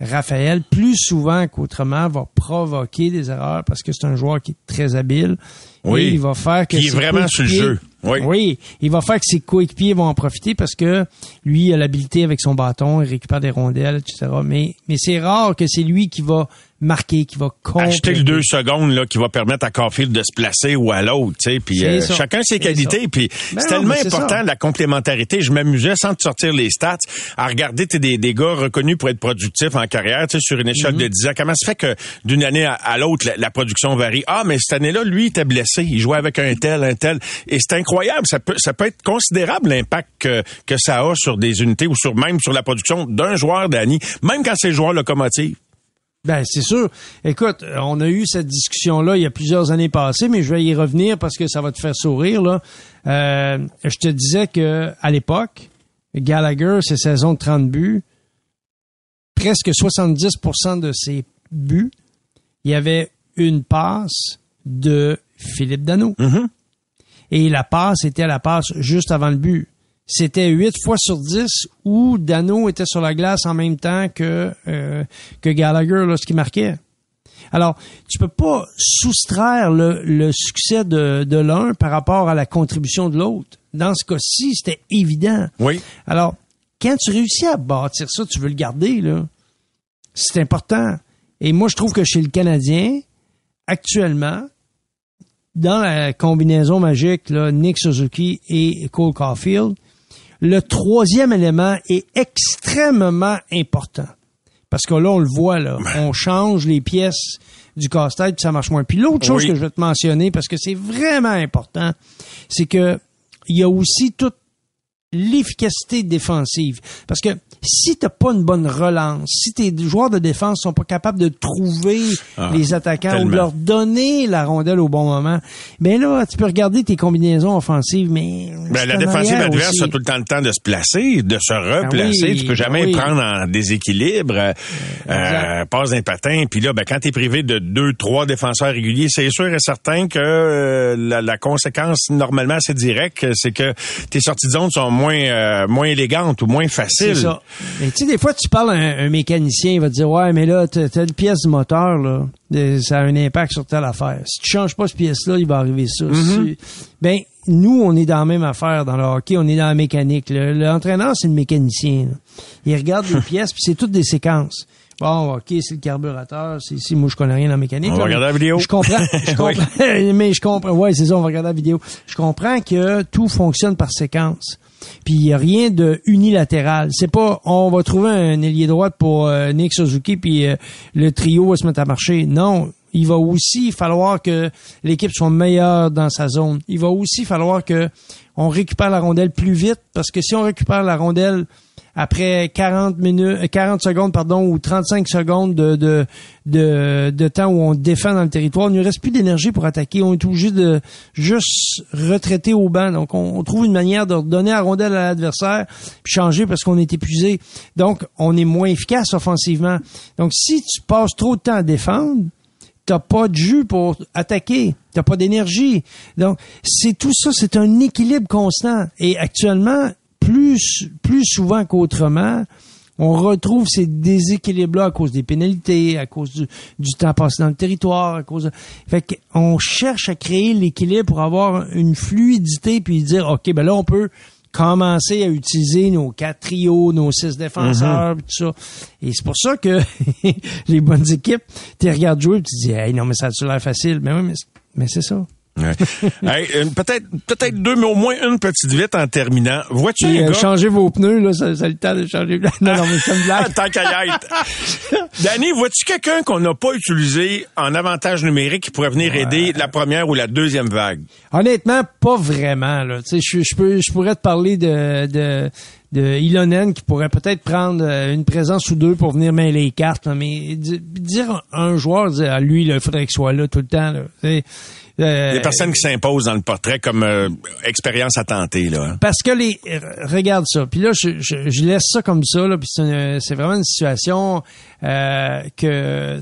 Raphaël, plus souvent qu'autrement, va provoquer des erreurs parce que c'est un joueur qui est très habile. Oui. Et il va faire que Qui est ses vraiment sur le coéquipiers- jeu. Oui. il va faire que ses coéquipiers vont en profiter parce que lui a l'habilité avec son bâton, il récupère des rondelles, etc. Mais, mais c'est rare que c'est lui qui va marquer, qui va Acheter compléter. le deux secondes là, qui va permettre à Caulfield de se placer ou à l'autre, tu sais, puis euh, chacun ses qualités, puis Ben c'est tellement important ça. la complémentarité. Je m'amusais sans te sortir les stats à regarder t'es des, des gars reconnus pour être productifs en carrière, tu sais, sur une échelle Mhm. de 10 ans. Comment se fait que d'une année à, à l'autre la, la production varie? Ah, mais cette année-là, lui, il était blessé, il jouait avec un tel, un tel, et c'est incroyable. Ça peut, ça peut être considérable l'impact que, ça a sur des unités ou sur même sur la production d'un joueur d'année, même quand c'est joueur locomotive. Ben, c'est sûr. Écoute, on a eu cette discussion-là il y a plusieurs années passées, mais je vais y revenir parce que ça va te faire sourire, là. Euh, je te disais que, à l'époque, Gallagher, ses saisons de 30 buts, presque 70% de ses buts, il y avait une passe de Philippe Dano. Et la passe était la passe juste avant le but. C'était 8 fois sur 10 où Dano était sur la glace en même temps que, euh, que Gallagher lorsqu'il marquait. Alors, tu peux pas soustraire le, le succès de, de l'un par rapport à la contribution de l'autre. Dans ce cas-ci, c'était évident. Oui. Alors, quand tu réussis à bâtir ça, tu veux le garder, là. C'est important. Et moi, je trouve que chez le Canadien, actuellement, dans la combinaison magique, là, Nick Suzuki et Cole Caulfield, le troisième élément est extrêmement important. Parce que là, on le voit, là. On change les pièces du casse-tête, puis ça marche moins. Puis l'autre chose Oui. que je vais te mentionner, parce que c'est vraiment important, c'est que il y a aussi toute l'efficacité défensive. Parce que si t'as pas une bonne relance, si tes joueurs de défense sont pas capables de trouver Ah, les attaquants ou de leur donner la rondelle au bon moment, ben là, tu peux regarder tes combinaisons offensives, mais... Ben, la en défensive adverse aussi. a tout le temps le temps de se placer, de se replacer. Ah oui, tu peux jamais oui. prendre en déséquilibre, euh, Exact. passe un patin. Puis là, ben, quand tu es privé de deux, trois défenseurs réguliers, c'est sûr et certain que euh, la, la conséquence, normalement, c'est direct, c'est que tes sorties de zone sont moins, euh, moins élégantes ou moins faciles. C'est ça. Mais tu sais, des fois, tu parles à un, un mécanicien, il va te dire, ouais, mais là, une pièce du moteur, là, ça a un impact sur telle affaire. Si tu changes pas cette pièce-là, il va arriver ça. Tu- Ben, nous, on est dans la même affaire dans le hockey, on est dans la mécanique. L'entraîneur, c'est le mécanicien. là. Il regarde les pièces, puis c'est toutes des séquences. Bon, OK, c'est le carburateur, c'est ici, moi je connais rien en mécanique. On va là, regarder la vidéo. Je comprends, je comprends, mais je comprends, ouais, c'est ça, on va regarder la vidéo. Je comprends que tout fonctionne par séquence. Puis rien de unilatéral. C'est pas on va trouver un ailier droite pour euh, Nick Suzuki puis euh, le trio va se mettre à marcher. Non, il va aussi falloir que l'équipe soit meilleure dans sa zone. Il va aussi falloir que on récupère la rondelle plus vite parce que si on récupère la rondelle après 40 minutes, euh, 40 secondes, pardon, ou 35 secondes de, de, de, temps où on défend dans le territoire, il ne reste plus d'énergie pour attaquer. On est obligé de juste retraiter au banc. Donc, on, on trouve une manière de redonner la rondelle à l'adversaire puis changer parce qu'on est épuisé. Donc, on est moins efficace offensivement. Donc, si tu passes trop de temps à défendre, t'as pas de jus pour attaquer, t'as pas d'énergie. Donc, c'est tout ça, c'est un équilibre constant. Et actuellement, plus, plus souvent qu'autrement, on retrouve ces déséquilibres-là à cause des pénalités, à cause du, du temps passé dans le territoire, à cause de... Fait qu'on cherche à créer l'équilibre pour avoir une fluidité puis dire, OK, ben là, on peut commencer à utiliser nos quatre trios, nos six défenseurs, puis tout ça. Et c'est pour ça que les bonnes équipes, tu regardes jouer, puis tu dis, hey, non, mais ça a l'air facile? Mais oui, mais, c'est- mais c'est ça. Ouais. Hey, peut-être peut-être deux, mais au moins une petite vite en terminant. Vois-tu Puis, un euh, gars... changez vos pneus, là, ça, ça a le temps de changer. Non, non, mais c'est une blague. tant qu'à y être. Danny, vois-tu quelqu'un qu'on n'a pas utilisé en avantage numérique qui pourrait venir aider la première ou la deuxième vague? Honnêtement, pas vraiment. Là. Tu sais, Je, je, peux, je pourrais te parler de, de, de Ilonen qui pourrait peut-être prendre euh, une présence ou deux pour venir mêler les cartes. là, mais di- dire un joueur, dire, ah, lui, là, il faudrait qu'il soit là tout le temps. Là. Sais, euh, personnes qui s'imposent dans le portrait comme euh, expérience à tenter. Là. hein. Parce que les regarde ça. Puis là, je, je, je laisse ça comme ça. Là, puis c'est, une- c'est vraiment une situation euh, que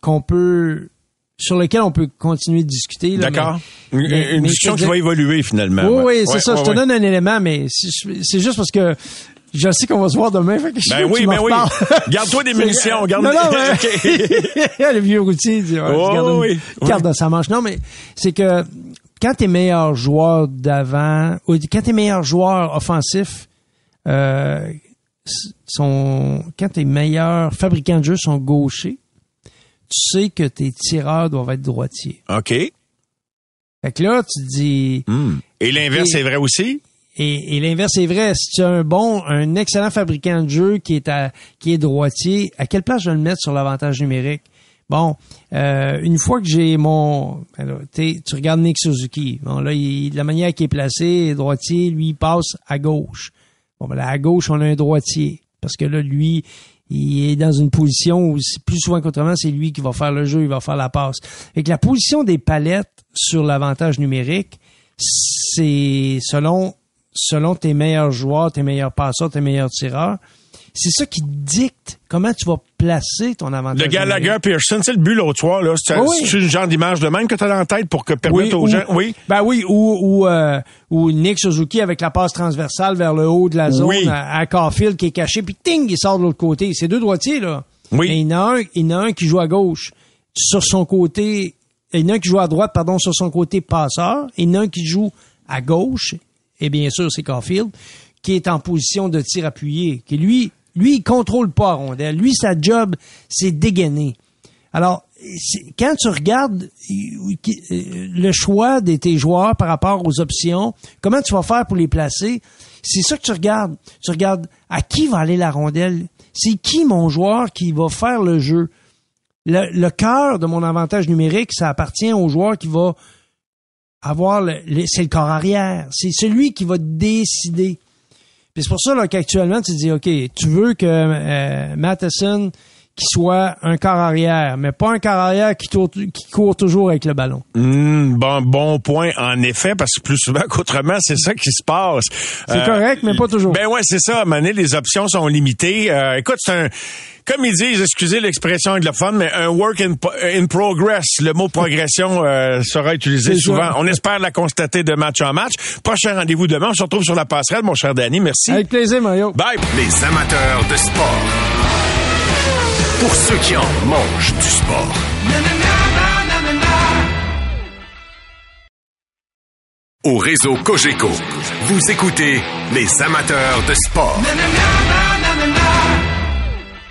qu'on peut sur lequel on peut continuer de discuter. là, D'accord? mais- Une, mais- une mais discussion qui va évoluer finalement. Oui, ouais. oui, c'est Ouais, ça. ouais, je te donne un élément, mais c'est juste parce que je sais qu'on va se voir demain. Fait que je Ben que oui, m'en ben oui. Garde-toi des munitions. Garde... Non, non, mais... Le vieux routier, il dit, ouais, Oh, garde une oui, oui. carte dans sa manche. Non, mais c'est que quand t'es meilleur joueur d'avant, ou quand t'es meilleur joueur offensif, euh, son, quand tes meilleurs fabricants de jeux sont gauchers, tu sais que tes tireurs doivent être droitiers. OK. Fait que là, tu dis, Hmm. Et l'inverse, c'est vrai aussi? et, et l'inverse est vrai. Si tu as un bon, un excellent fabricant de jeu qui est à, qui est droitier, à quelle place je vais le mettre sur l'avantage numérique? Bon, euh, une fois que j'ai mon, alors, t'es- tu regardes Nick Suzuki. Bon là, il, la manière qu'il est placé, droitier, lui il passe à gauche. Bon, ben là, à gauche on a un droitier parce que là lui, il est dans une position où plus souvent qu'autrement c'est lui qui va faire le jeu, il va faire la passe. Et la position des palettes sur l'avantage numérique, c'est selon tes meilleurs joueurs, tes meilleurs passeurs, tes meilleurs tireurs. C'est ça qui dicte comment tu vas placer ton avantage. Le Gallagher. Pearson, c'est le but l'autre soir, là. C'est Oui, oui. une genre d'image de même que tu as dans la tête pour que permettre aux ou- gens. Oui. Ben oui, ou, ou, euh, ou Nick Suzuki avec la passe transversale vers le haut de la zone Oui. à, à Caulfield qui est caché, puis ting, il sort de l'autre côté. C'est deux droitiers, là. Oui. Mais il y en a un, il y en a un qui joue à gauche sur son côté. Il y en a un qui joue à droite, pardon, sur son côté passeur. Il y en a un qui joue à gauche. Et bien sûr, c'est Caulfield, qui est en position de tir appuyé. Qui lui, lui, il contrôle pas la rondelle. Lui, sa job, c'est dégainer. Alors, quand tu regardes euh, euh, le choix de tes joueurs par rapport aux options, comment tu vas faire pour les placer, c'est ça que tu regardes. Tu regardes à qui va aller la rondelle? C'est qui mon joueur qui va faire le jeu? Le, le cœur de mon avantage numérique, ça appartient au joueur qui va avoir le- c'est le corps arrière. C'est celui qui va décider. Puis c'est pour ça là, qu'actuellement, tu dis, OK, tu veux que euh, Matheson qui soit un corps arrière, mais pas un corps arrière qui, tourne- qui court toujours avec le ballon. Hmm, bon, bon point, en effet, parce que plus souvent qu'autrement, c'est ça qui se passe. C'est correct, mais pas toujours. Ben ouais, c'est ça. À un moment donné, les options sont limitées. Euh, écoute, c'est un... Comme ils disent, excusez l'expression anglophone, mais un work in, in progress. Le mot progression euh, sera utilisé souvent. ça. On espère la constater de match en match. Prochain rendez-vous demain. On se retrouve sur la passerelle, mon cher Danny. Merci. Avec plaisir, Mario. Bye. Les amateurs de sport. Pour ceux qui en mangent du sport. Au réseau Cogeco, vous écoutez les amateurs de sport.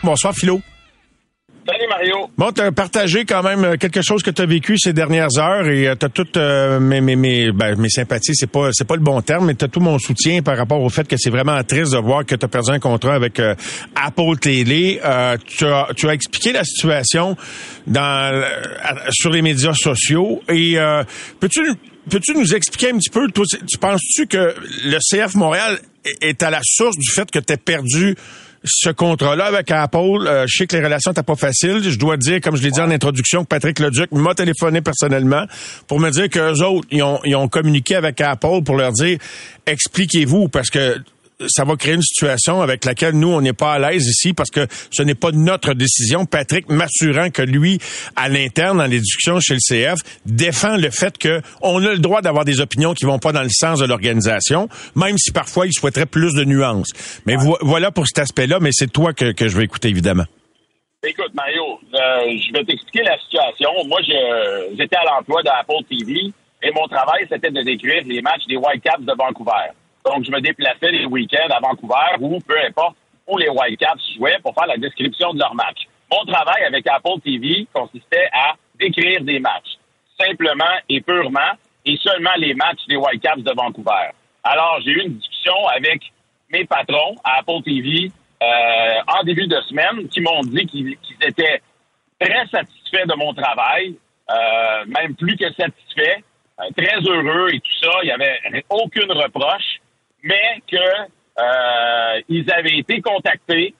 Bonsoir, Philo. Salut Mario. Bon, tu as partagé quand même euh, quelque chose que tu as vécu ces dernières heures et tu as toutes euh, mes, mes, mes, ben, mes sympathies, c'est pas c'est pas le bon terme, mais tu as tout mon soutien par rapport au fait que c'est vraiment triste de voir que tu as perdu un contrat avec euh, Apple Télé. Euh, tu, as, tu as expliqué la situation dans euh, sur les médias sociaux et euh, peux-tu peux-tu nous expliquer un petit peu toi, tu penses-tu que le CF Montréal est- est à la source du fait que tu as perdu ce contrat-là avec Apple, euh, je sais que les relations n'étaient pas faciles. Je dois dire, comme je l'ai dit en introduction, que Patrick Leduc m'a téléphoné personnellement pour me dire qu'eux autres, ils ont, ils ont communiqué avec Apple pour leur dire, expliquez-vous, parce que ça va créer une situation avec laquelle nous, on n'est pas à l'aise ici parce que ce n'est pas notre décision. Patrick m'assurant que lui, à l'interne, dans les discussions chez le CF, défend le fait que on a le droit d'avoir des opinions qui vont pas dans le sens de l'organisation, même si parfois il souhaiterait plus de nuances. Mais vo- voilà pour cet aspect-là, mais c'est toi que, que je vais écouter, évidemment. Écoute, Mario, euh, je vais t'expliquer la situation. Moi, j'étais à l'emploi d'Apple TV et mon travail, c'était de décrire les matchs des Whitecaps de Vancouver. Donc, je me déplaçais les week-ends à Vancouver ou peu importe où les Whitecaps jouaient pour faire la description de leur match. Mon travail avec Apple TV consistait à décrire des matchs. simplement et purement et seulement les matchs des Whitecaps de Vancouver. Alors, j'ai eu une discussion avec mes patrons à Apple TV euh, en début de semaine qui m'ont dit qu'ils étaient très satisfaits de mon travail, euh, même plus que satisfaits, euh, très heureux et tout ça. Il n'y avait aucune reproche, mais que euh, ils avaient été contactés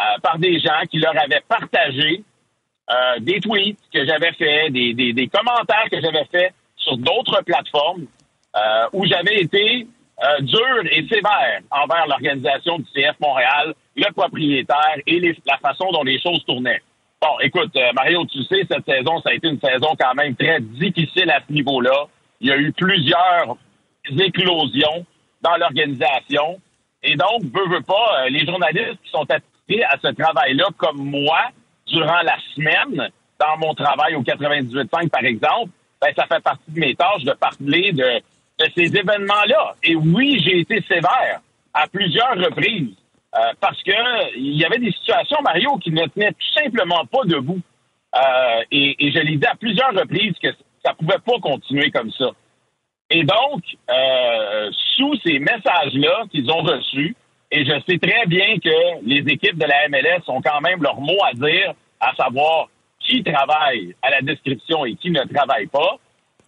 euh, par des gens qui leur avaient partagé euh, des tweets que j'avais fait, des, commentaires que j'avais fait sur d'autres plateformes où j'avais été dur et sévère envers l'organisation du CF Montréal, le propriétaire et la façon dont les choses tournaient. Bon, écoute, Mario, tu sais, cette saison, ça a été une saison quand même très difficile à ce niveau-là. Il y a eu plusieurs éclosions dans l'organisation. Et donc, veux, veux pas, euh, les journalistes qui sont attirés à ce travail-là, comme moi, durant la semaine, dans mon travail au 98.5, par exemple, ben, ça fait partie de mes tâches de parler de, de ces événements-là. Et oui, j'ai été sévère à plusieurs reprises euh, parce que il y avait des situations, Mario, qui ne tenaient tout simplement pas debout. Euh, et, et, je l'ai dit à plusieurs reprises que ça pouvait pas continuer comme ça. Et donc, euh, sous ces messages-là qu'ils ont reçus, et je sais très bien que les équipes de la MLS ont quand même leur mot à dire, à savoir qui travaille à la description et qui ne travaille pas,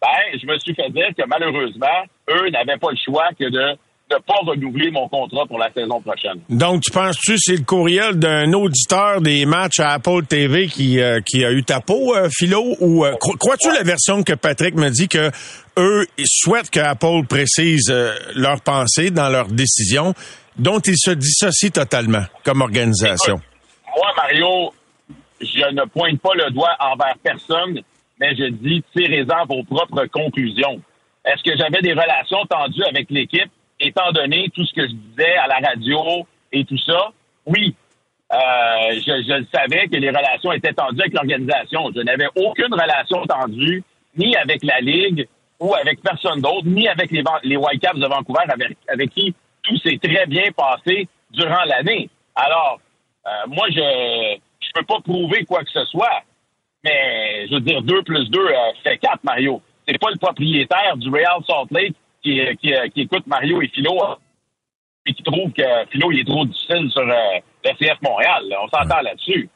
ben, je me suis fait dire que malheureusement, eux n'avaient pas le choix que de ne pas renouveler mon contrat pour la saison prochaine. Donc, tu penses-tu c'est le courriel d'un auditeur des matchs à Apple TV qui, euh, qui a eu ta peau, euh, Philo? Ou euh, crois-tu la version que Patrick me dit que eux ils souhaitent que Apple précise euh, leur pensée dans leur décision, dont ils se dissocient totalement comme organisation? Écoute, moi, Mario, je ne pointe pas le doigt envers personne, mais je dis tirez-en vos propres conclusions. Est-ce que j'avais des relations tendues avec l'équipe? Étant donné tout ce que je disais à la radio et tout ça, oui, euh, je, savais que les relations étaient tendues avec l'organisation. Je n'avais aucune relation tendue, ni avec la Ligue ou avec personne d'autre, ni avec les, les Whitecaps de Vancouver, avec, avec qui tout s'est très bien passé durant l'année. Alors, euh, moi, je je peux pas prouver quoi que ce soit, mais je veux dire, 2 plus 2 euh, fait 4, Mario. C'est pas le propriétaire du Real Salt Lake qui, qui, qui écoute Mario et Philo et qui trouve que Philo il est trop difficile sur euh, le CF Montréal. On s'entend là-dessus.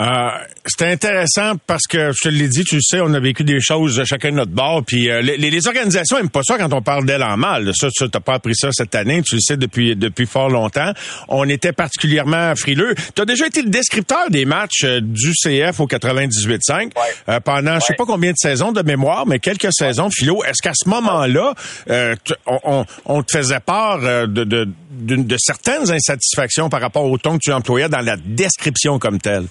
Euh, c'était intéressant parce que je te l'ai dit, tu le sais, on a vécu des choses chacun de notre bord. Puis euh, les, les, organisations aiment pas ça quand on parle d'elles en mal. Ça, tu n'as pas appris ça cette année, tu le sais depuis depuis fort longtemps. On était particulièrement frileux. Tu as déjà été le descripteur des matchs euh, du CF au 98.5 ouais. euh, pendant ouais. je sais pas combien de saisons de mémoire, mais quelques saisons. Philo, est-ce qu'à ce moment-là, euh, on, on, on, te faisait part de, de, de, de certaines insatisfactions par rapport au ton que tu employais dans la description comme telle?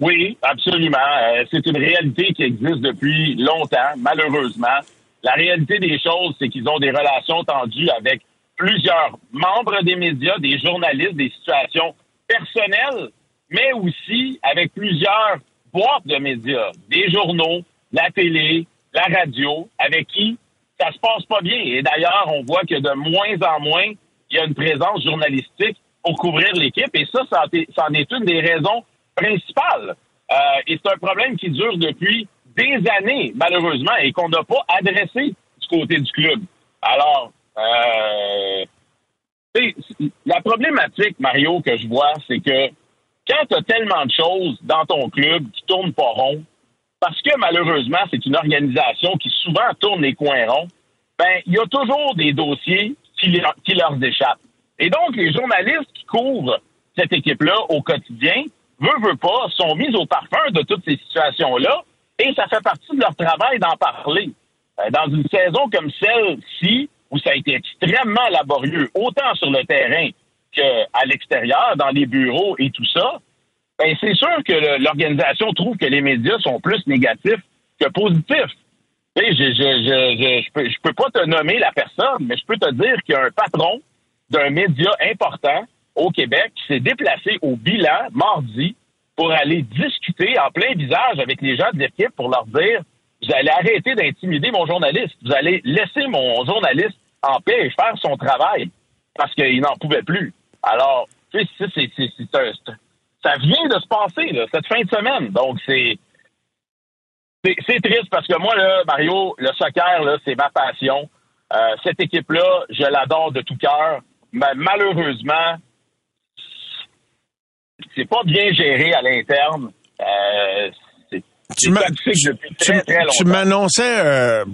Oui, absolument. Euh, c'est une réalité qui existe depuis longtemps, malheureusement. La réalité des choses, c'est qu'ils ont des relations tendues avec plusieurs membres des médias, des journalistes, des situations personnelles, mais aussi avec plusieurs boîtes de médias, des journaux, la télé, la radio, avec qui ça se passe pas bien. Et d'ailleurs, on voit que de moins en moins, il y a une présence journalistique pour couvrir l'équipe. Et ça, ça en est une des raisons principale. Euh, et c'est un problème qui dure depuis des années, malheureusement, et qu'on n'a pas adressé du côté du club. Alors, euh, la problématique, Mario, que je vois, c'est que quand tu as tellement de choses dans ton club qui tournent pas rond, parce que malheureusement, c'est une organisation qui souvent tourne les coins ronds, ben, il y a toujours des dossiers qui, qui leur échappent. Et donc, les journalistes qui couvrent cette équipe-là au quotidien, veut, veut pas, sont mis au parfum de toutes ces situations-là et ça fait partie de leur travail d'en parler. Euh, dans une saison comme celle-ci, où ça a été extrêmement laborieux, autant sur le terrain qu'à l'extérieur, dans les bureaux et tout ça, ben c'est sûr que l'organisation trouve que les médias sont plus négatifs que positifs. Je, je, je, je, peux, je peux pas te nommer la personne, mais je peux te dire qu'il y a un patron d'un média important au Québec qui s'est déplacé au bilan mardi pour aller discuter en plein visage avec les gens de l'équipe pour leur dire vous allez arrêter d'intimider mon journaliste, vous allez laisser mon journaliste en paix et faire son travail parce qu'il n'en pouvait plus. Alors, tu sais, ça vient de se passer là, cette fin de semaine. Donc, c'est c'est triste parce que moi, là, Mario, le soccer, là, c'est ma passion. Euh, cette équipe-là, je l'adore de tout cœur. Mais malheureusement, c'est pas bien géré à l'interne. Euh, c'est Tu m'annonçais euh,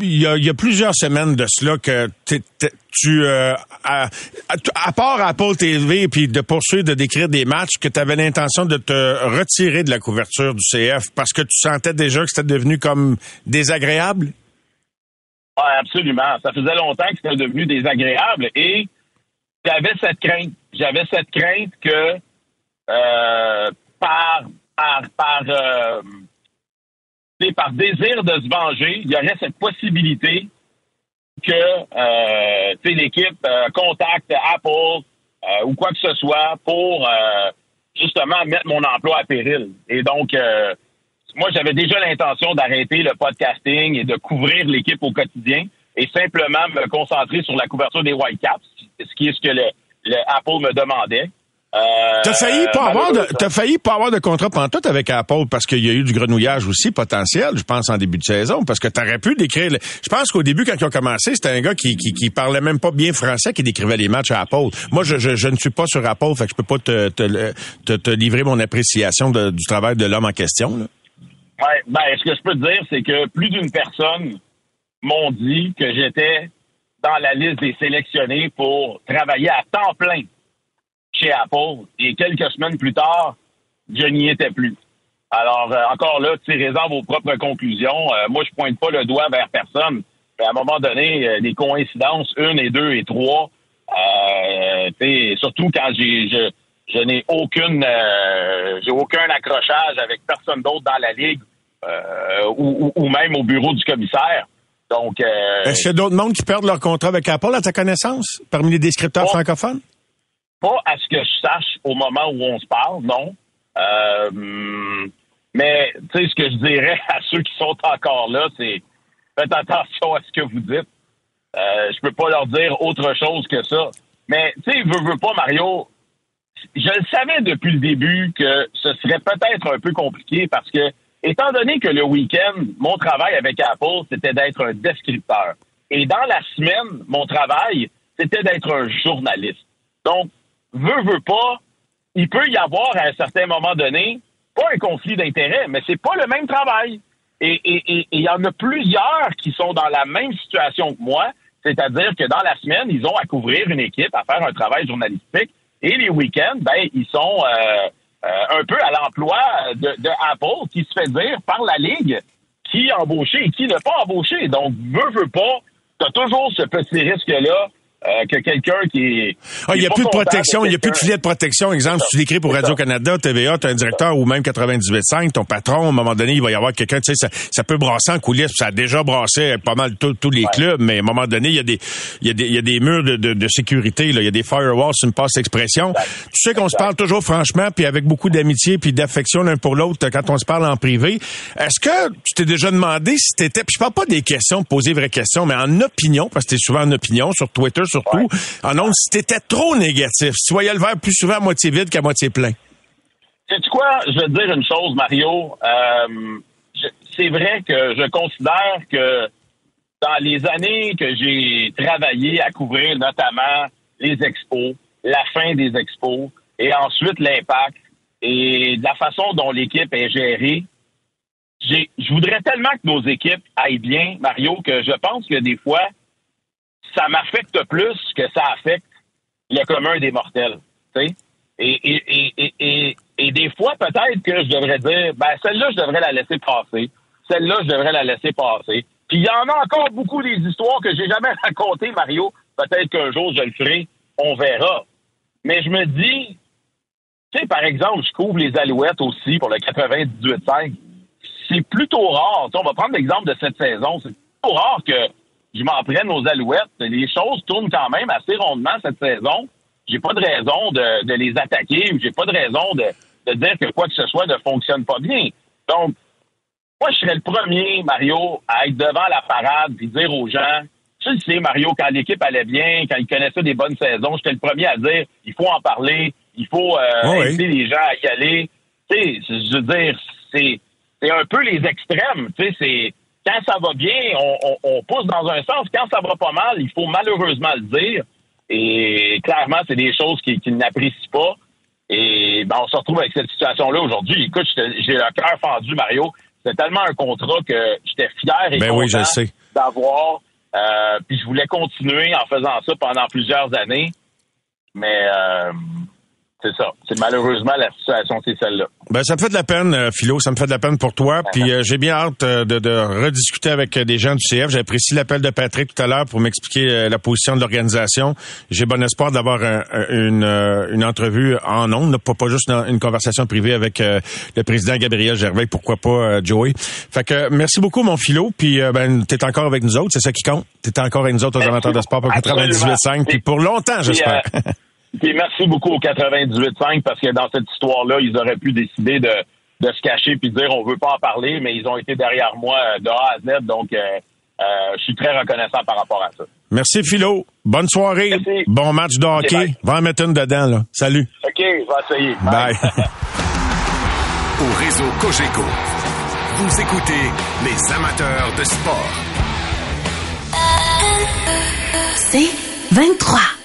il y, a, il y a plusieurs semaines de cela que tu euh, à, à, à part Apple TV puis de poursuivre de décrire des matchs que tu avais l'intention de te retirer de la couverture du CF parce que tu sentais déjà que c'était devenu comme désagréable? Ouais, absolument. Ça faisait longtemps que c'était devenu désagréable et j'avais cette crainte. J'avais cette crainte que euh, par par par euh, par désir de se venger, il y aurait cette possibilité que euh, l'équipe contacte Apple ou quoi que ce soit pour justement mettre mon emploi à péril. Et donc moi, j'avais déjà l'intention d'arrêter le podcasting et de couvrir l'équipe au quotidien et simplement me concentrer sur la couverture des Whitecaps, ce qui est ce que le, le Apple me demandait. Euh, T'as failli pas avoir de, t'as failli pas avoir de contrat pantoute avec Apple parce qu'il y a eu du grenouillage aussi potentiel, je pense en début de saison, parce que t'aurais pu décrire. le- Je pense qu'au début quand ils ont commencé, c'était un gars qui, qui qui parlait même pas bien français qui décrivait les matchs à Apple. Moi, je, je, je ne suis pas sur Apple, fait que je peux pas te te, te, te livrer mon appréciation de- du travail de l'homme en question. Là. Ouais, ben, ce que je peux te dire, c'est que plus d'une personne m'ont dit que j'étais dans la liste des sélectionnés pour travailler à temps plein chez Apple. Et quelques semaines plus tard, je n'y étais plus. Alors, euh, encore là, tirez-en vos propres conclusions. Euh, moi, je pointe pas le doigt vers personne. Mais à un moment donné, euh, des coïncidences, une et deux et trois, euh, tu surtout quand j'ai je, je n'ai aucune j'ai aucun accrochage avec personne d'autre dans la ligue ou, même au bureau du commissaire. Donc euh, Est-ce qu'il y a d'autres mondes qui perdent leur contrat avec Apple à ta connaissance, parmi les descripteurs Oh. francophones? Pas à ce que je sache au moment où on se parle, non. Euh, mais tu sais, ce que je dirais à ceux qui sont encore là, c'est faites attention à ce que vous dites. Euh, je peux pas leur dire autre chose que ça. Mais tu sais, veux, veux pas, Mario, je le savais depuis le début que ce serait peut-être un peu compliqué parce que, étant donné que le week-end, mon travail avec Apple, c'était d'être un descripteur. Et dans la semaine, mon travail, c'était d'être un journaliste. Donc, veut, veut pas, il peut y avoir à un certain moment donné, pas un conflit d'intérêts, mais c'est pas le même travail. Et il y en a plusieurs qui sont dans la même situation que moi, c'est-à-dire que dans la semaine, ils ont à couvrir une équipe, à faire un travail journalistique, et les week-ends, ben, ils sont euh, euh, un peu à l'emploi de, de qui se fait dire par la Ligue qui embaucher et qui ne pas embaucher. Donc, veut, veut pas, t'as toujours ce petit risque-là euh, que quelqu'un qui est... Ah, il n'y a plus de protection, il n'y a plus de filet de protection. Exemple, si tu l'écris pour. Radio-Canada, TVA, tu as un directeur ou même 98.5, ton patron, à un moment donné, il va y avoir quelqu'un, tu sais, ça, ça peut brasser en coulisses, ça a déjà brassé pas mal tous tous les clubs, mais à un moment donné, il y a des, il y a des, il y a des murs de, de, de sécurité, là. il y a des firewalls, c'est une passe expression. Tu sais qu'on se parle toujours franchement, puis avec beaucoup d'amitié puis d'affection l'un pour l'autre quand on se parle en privé. Est-ce que tu t'es déjà demandé si t'étais, puis je parle pas des questions, poser vraies questions, mais en opinion, parce que t'es souvent en opinion, sur Twitter surtout, en ondes, si t'étais trop négatif, si tu voyais le verre plus souvent à moitié vide qu'à moitié plein. Sais-tu quoi? Je vais te dire une chose, Mario. Euh, c'est vrai que je considère que dans les années que j'ai travaillé à couvrir notamment les expos, la fin des expos et ensuite l'impact et la façon dont l'équipe est gérée, je voudrais tellement que nos équipes aillent bien, Mario, que je pense que des fois, ça m'affecte plus que ça affecte le commun des mortels. Et, et, et, et, des fois, peut-être que je devrais dire, ben celle-là, je devrais la laisser passer. Celle-là, je devrais la laisser passer. Puis il y en a encore beaucoup des histoires que j'ai jamais racontées, Mario. Peut-être qu'un jour, je le ferai. On verra. Mais je me dis, tu sais, par exemple, je couvre les Alouettes aussi pour le 98-5. C'est plutôt rare. On va prendre l'exemple de cette saison. C'est plutôt rare que je m'en prenne aux Alouettes. Les choses tournent quand même assez rondement cette saison. J'ai pas de raison de, de les attaquer ou j'ai pas de raison de, de dire que quoi que ce soit ne fonctionne pas bien. Donc, moi, je serais le premier, Mario, à être devant la parade puis dire aux gens, tu le sais, Mario, quand l'équipe allait bien, quand ils connaissaient des bonnes saisons, j'étais le premier à dire, il faut en parler, il faut euh, Oui, oui. inviter les gens à y aller. Tu sais, je veux dire, c'est c'est un peu les extrêmes. Tu sais, c'est quand ça va bien, on, on, on pousse dans un sens. Quand ça va pas mal, il faut malheureusement le dire. Et clairement, c'est des choses qu'ils qui n'apprécient pas. Et ben, on se retrouve avec cette situation-là aujourd'hui. Écoute, j'ai le cœur fendu, Mario. C'était tellement un contrat que j'étais fier et Ben content d'avoir. Euh, puis je voulais continuer en faisant ça pendant plusieurs années. Mais euh, c'est ça. C'est malheureusement la situation, c'est celle-là. Ben, ça me fait de la peine, euh, Philo, ça me fait de la peine pour toi. Puis euh, j'ai bien hâte euh, de, de rediscuter avec euh, des gens du CF. J'ai apprécié l'appel de Patrick tout à l'heure pour m'expliquer euh, la position de l'organisation. J'ai bon espoir d'avoir un- un- une, euh, une entrevue en ondes, pas, pas juste une, conversation privée avec euh, le président Gabriel Gervais, pourquoi pas euh, Joey? Fait que merci beaucoup, mon Philo. Puis ben, t'es encore avec nous autres, c'est ça qui compte. T'es encore avec nous autres aux amateurs de sport pour beaucoup. 98.5, puis pour longtemps, j'espère. Puis, merci beaucoup au 98.5 parce que dans cette histoire-là, ils auraient pu décider de, de se cacher puis de dire on veut pas en parler, mais ils ont été derrière moi euh, de A à Z, donc euh, euh, je suis très reconnaissant par rapport à ça. Merci, Philo. Bonne soirée. Merci. Bon match de hockey. bye. Va en mettre une dedans, là. Salut. OK, je vais essayer. Bye. Au réseau Cogeco, vous écoutez les amateurs de sport. C'est 23.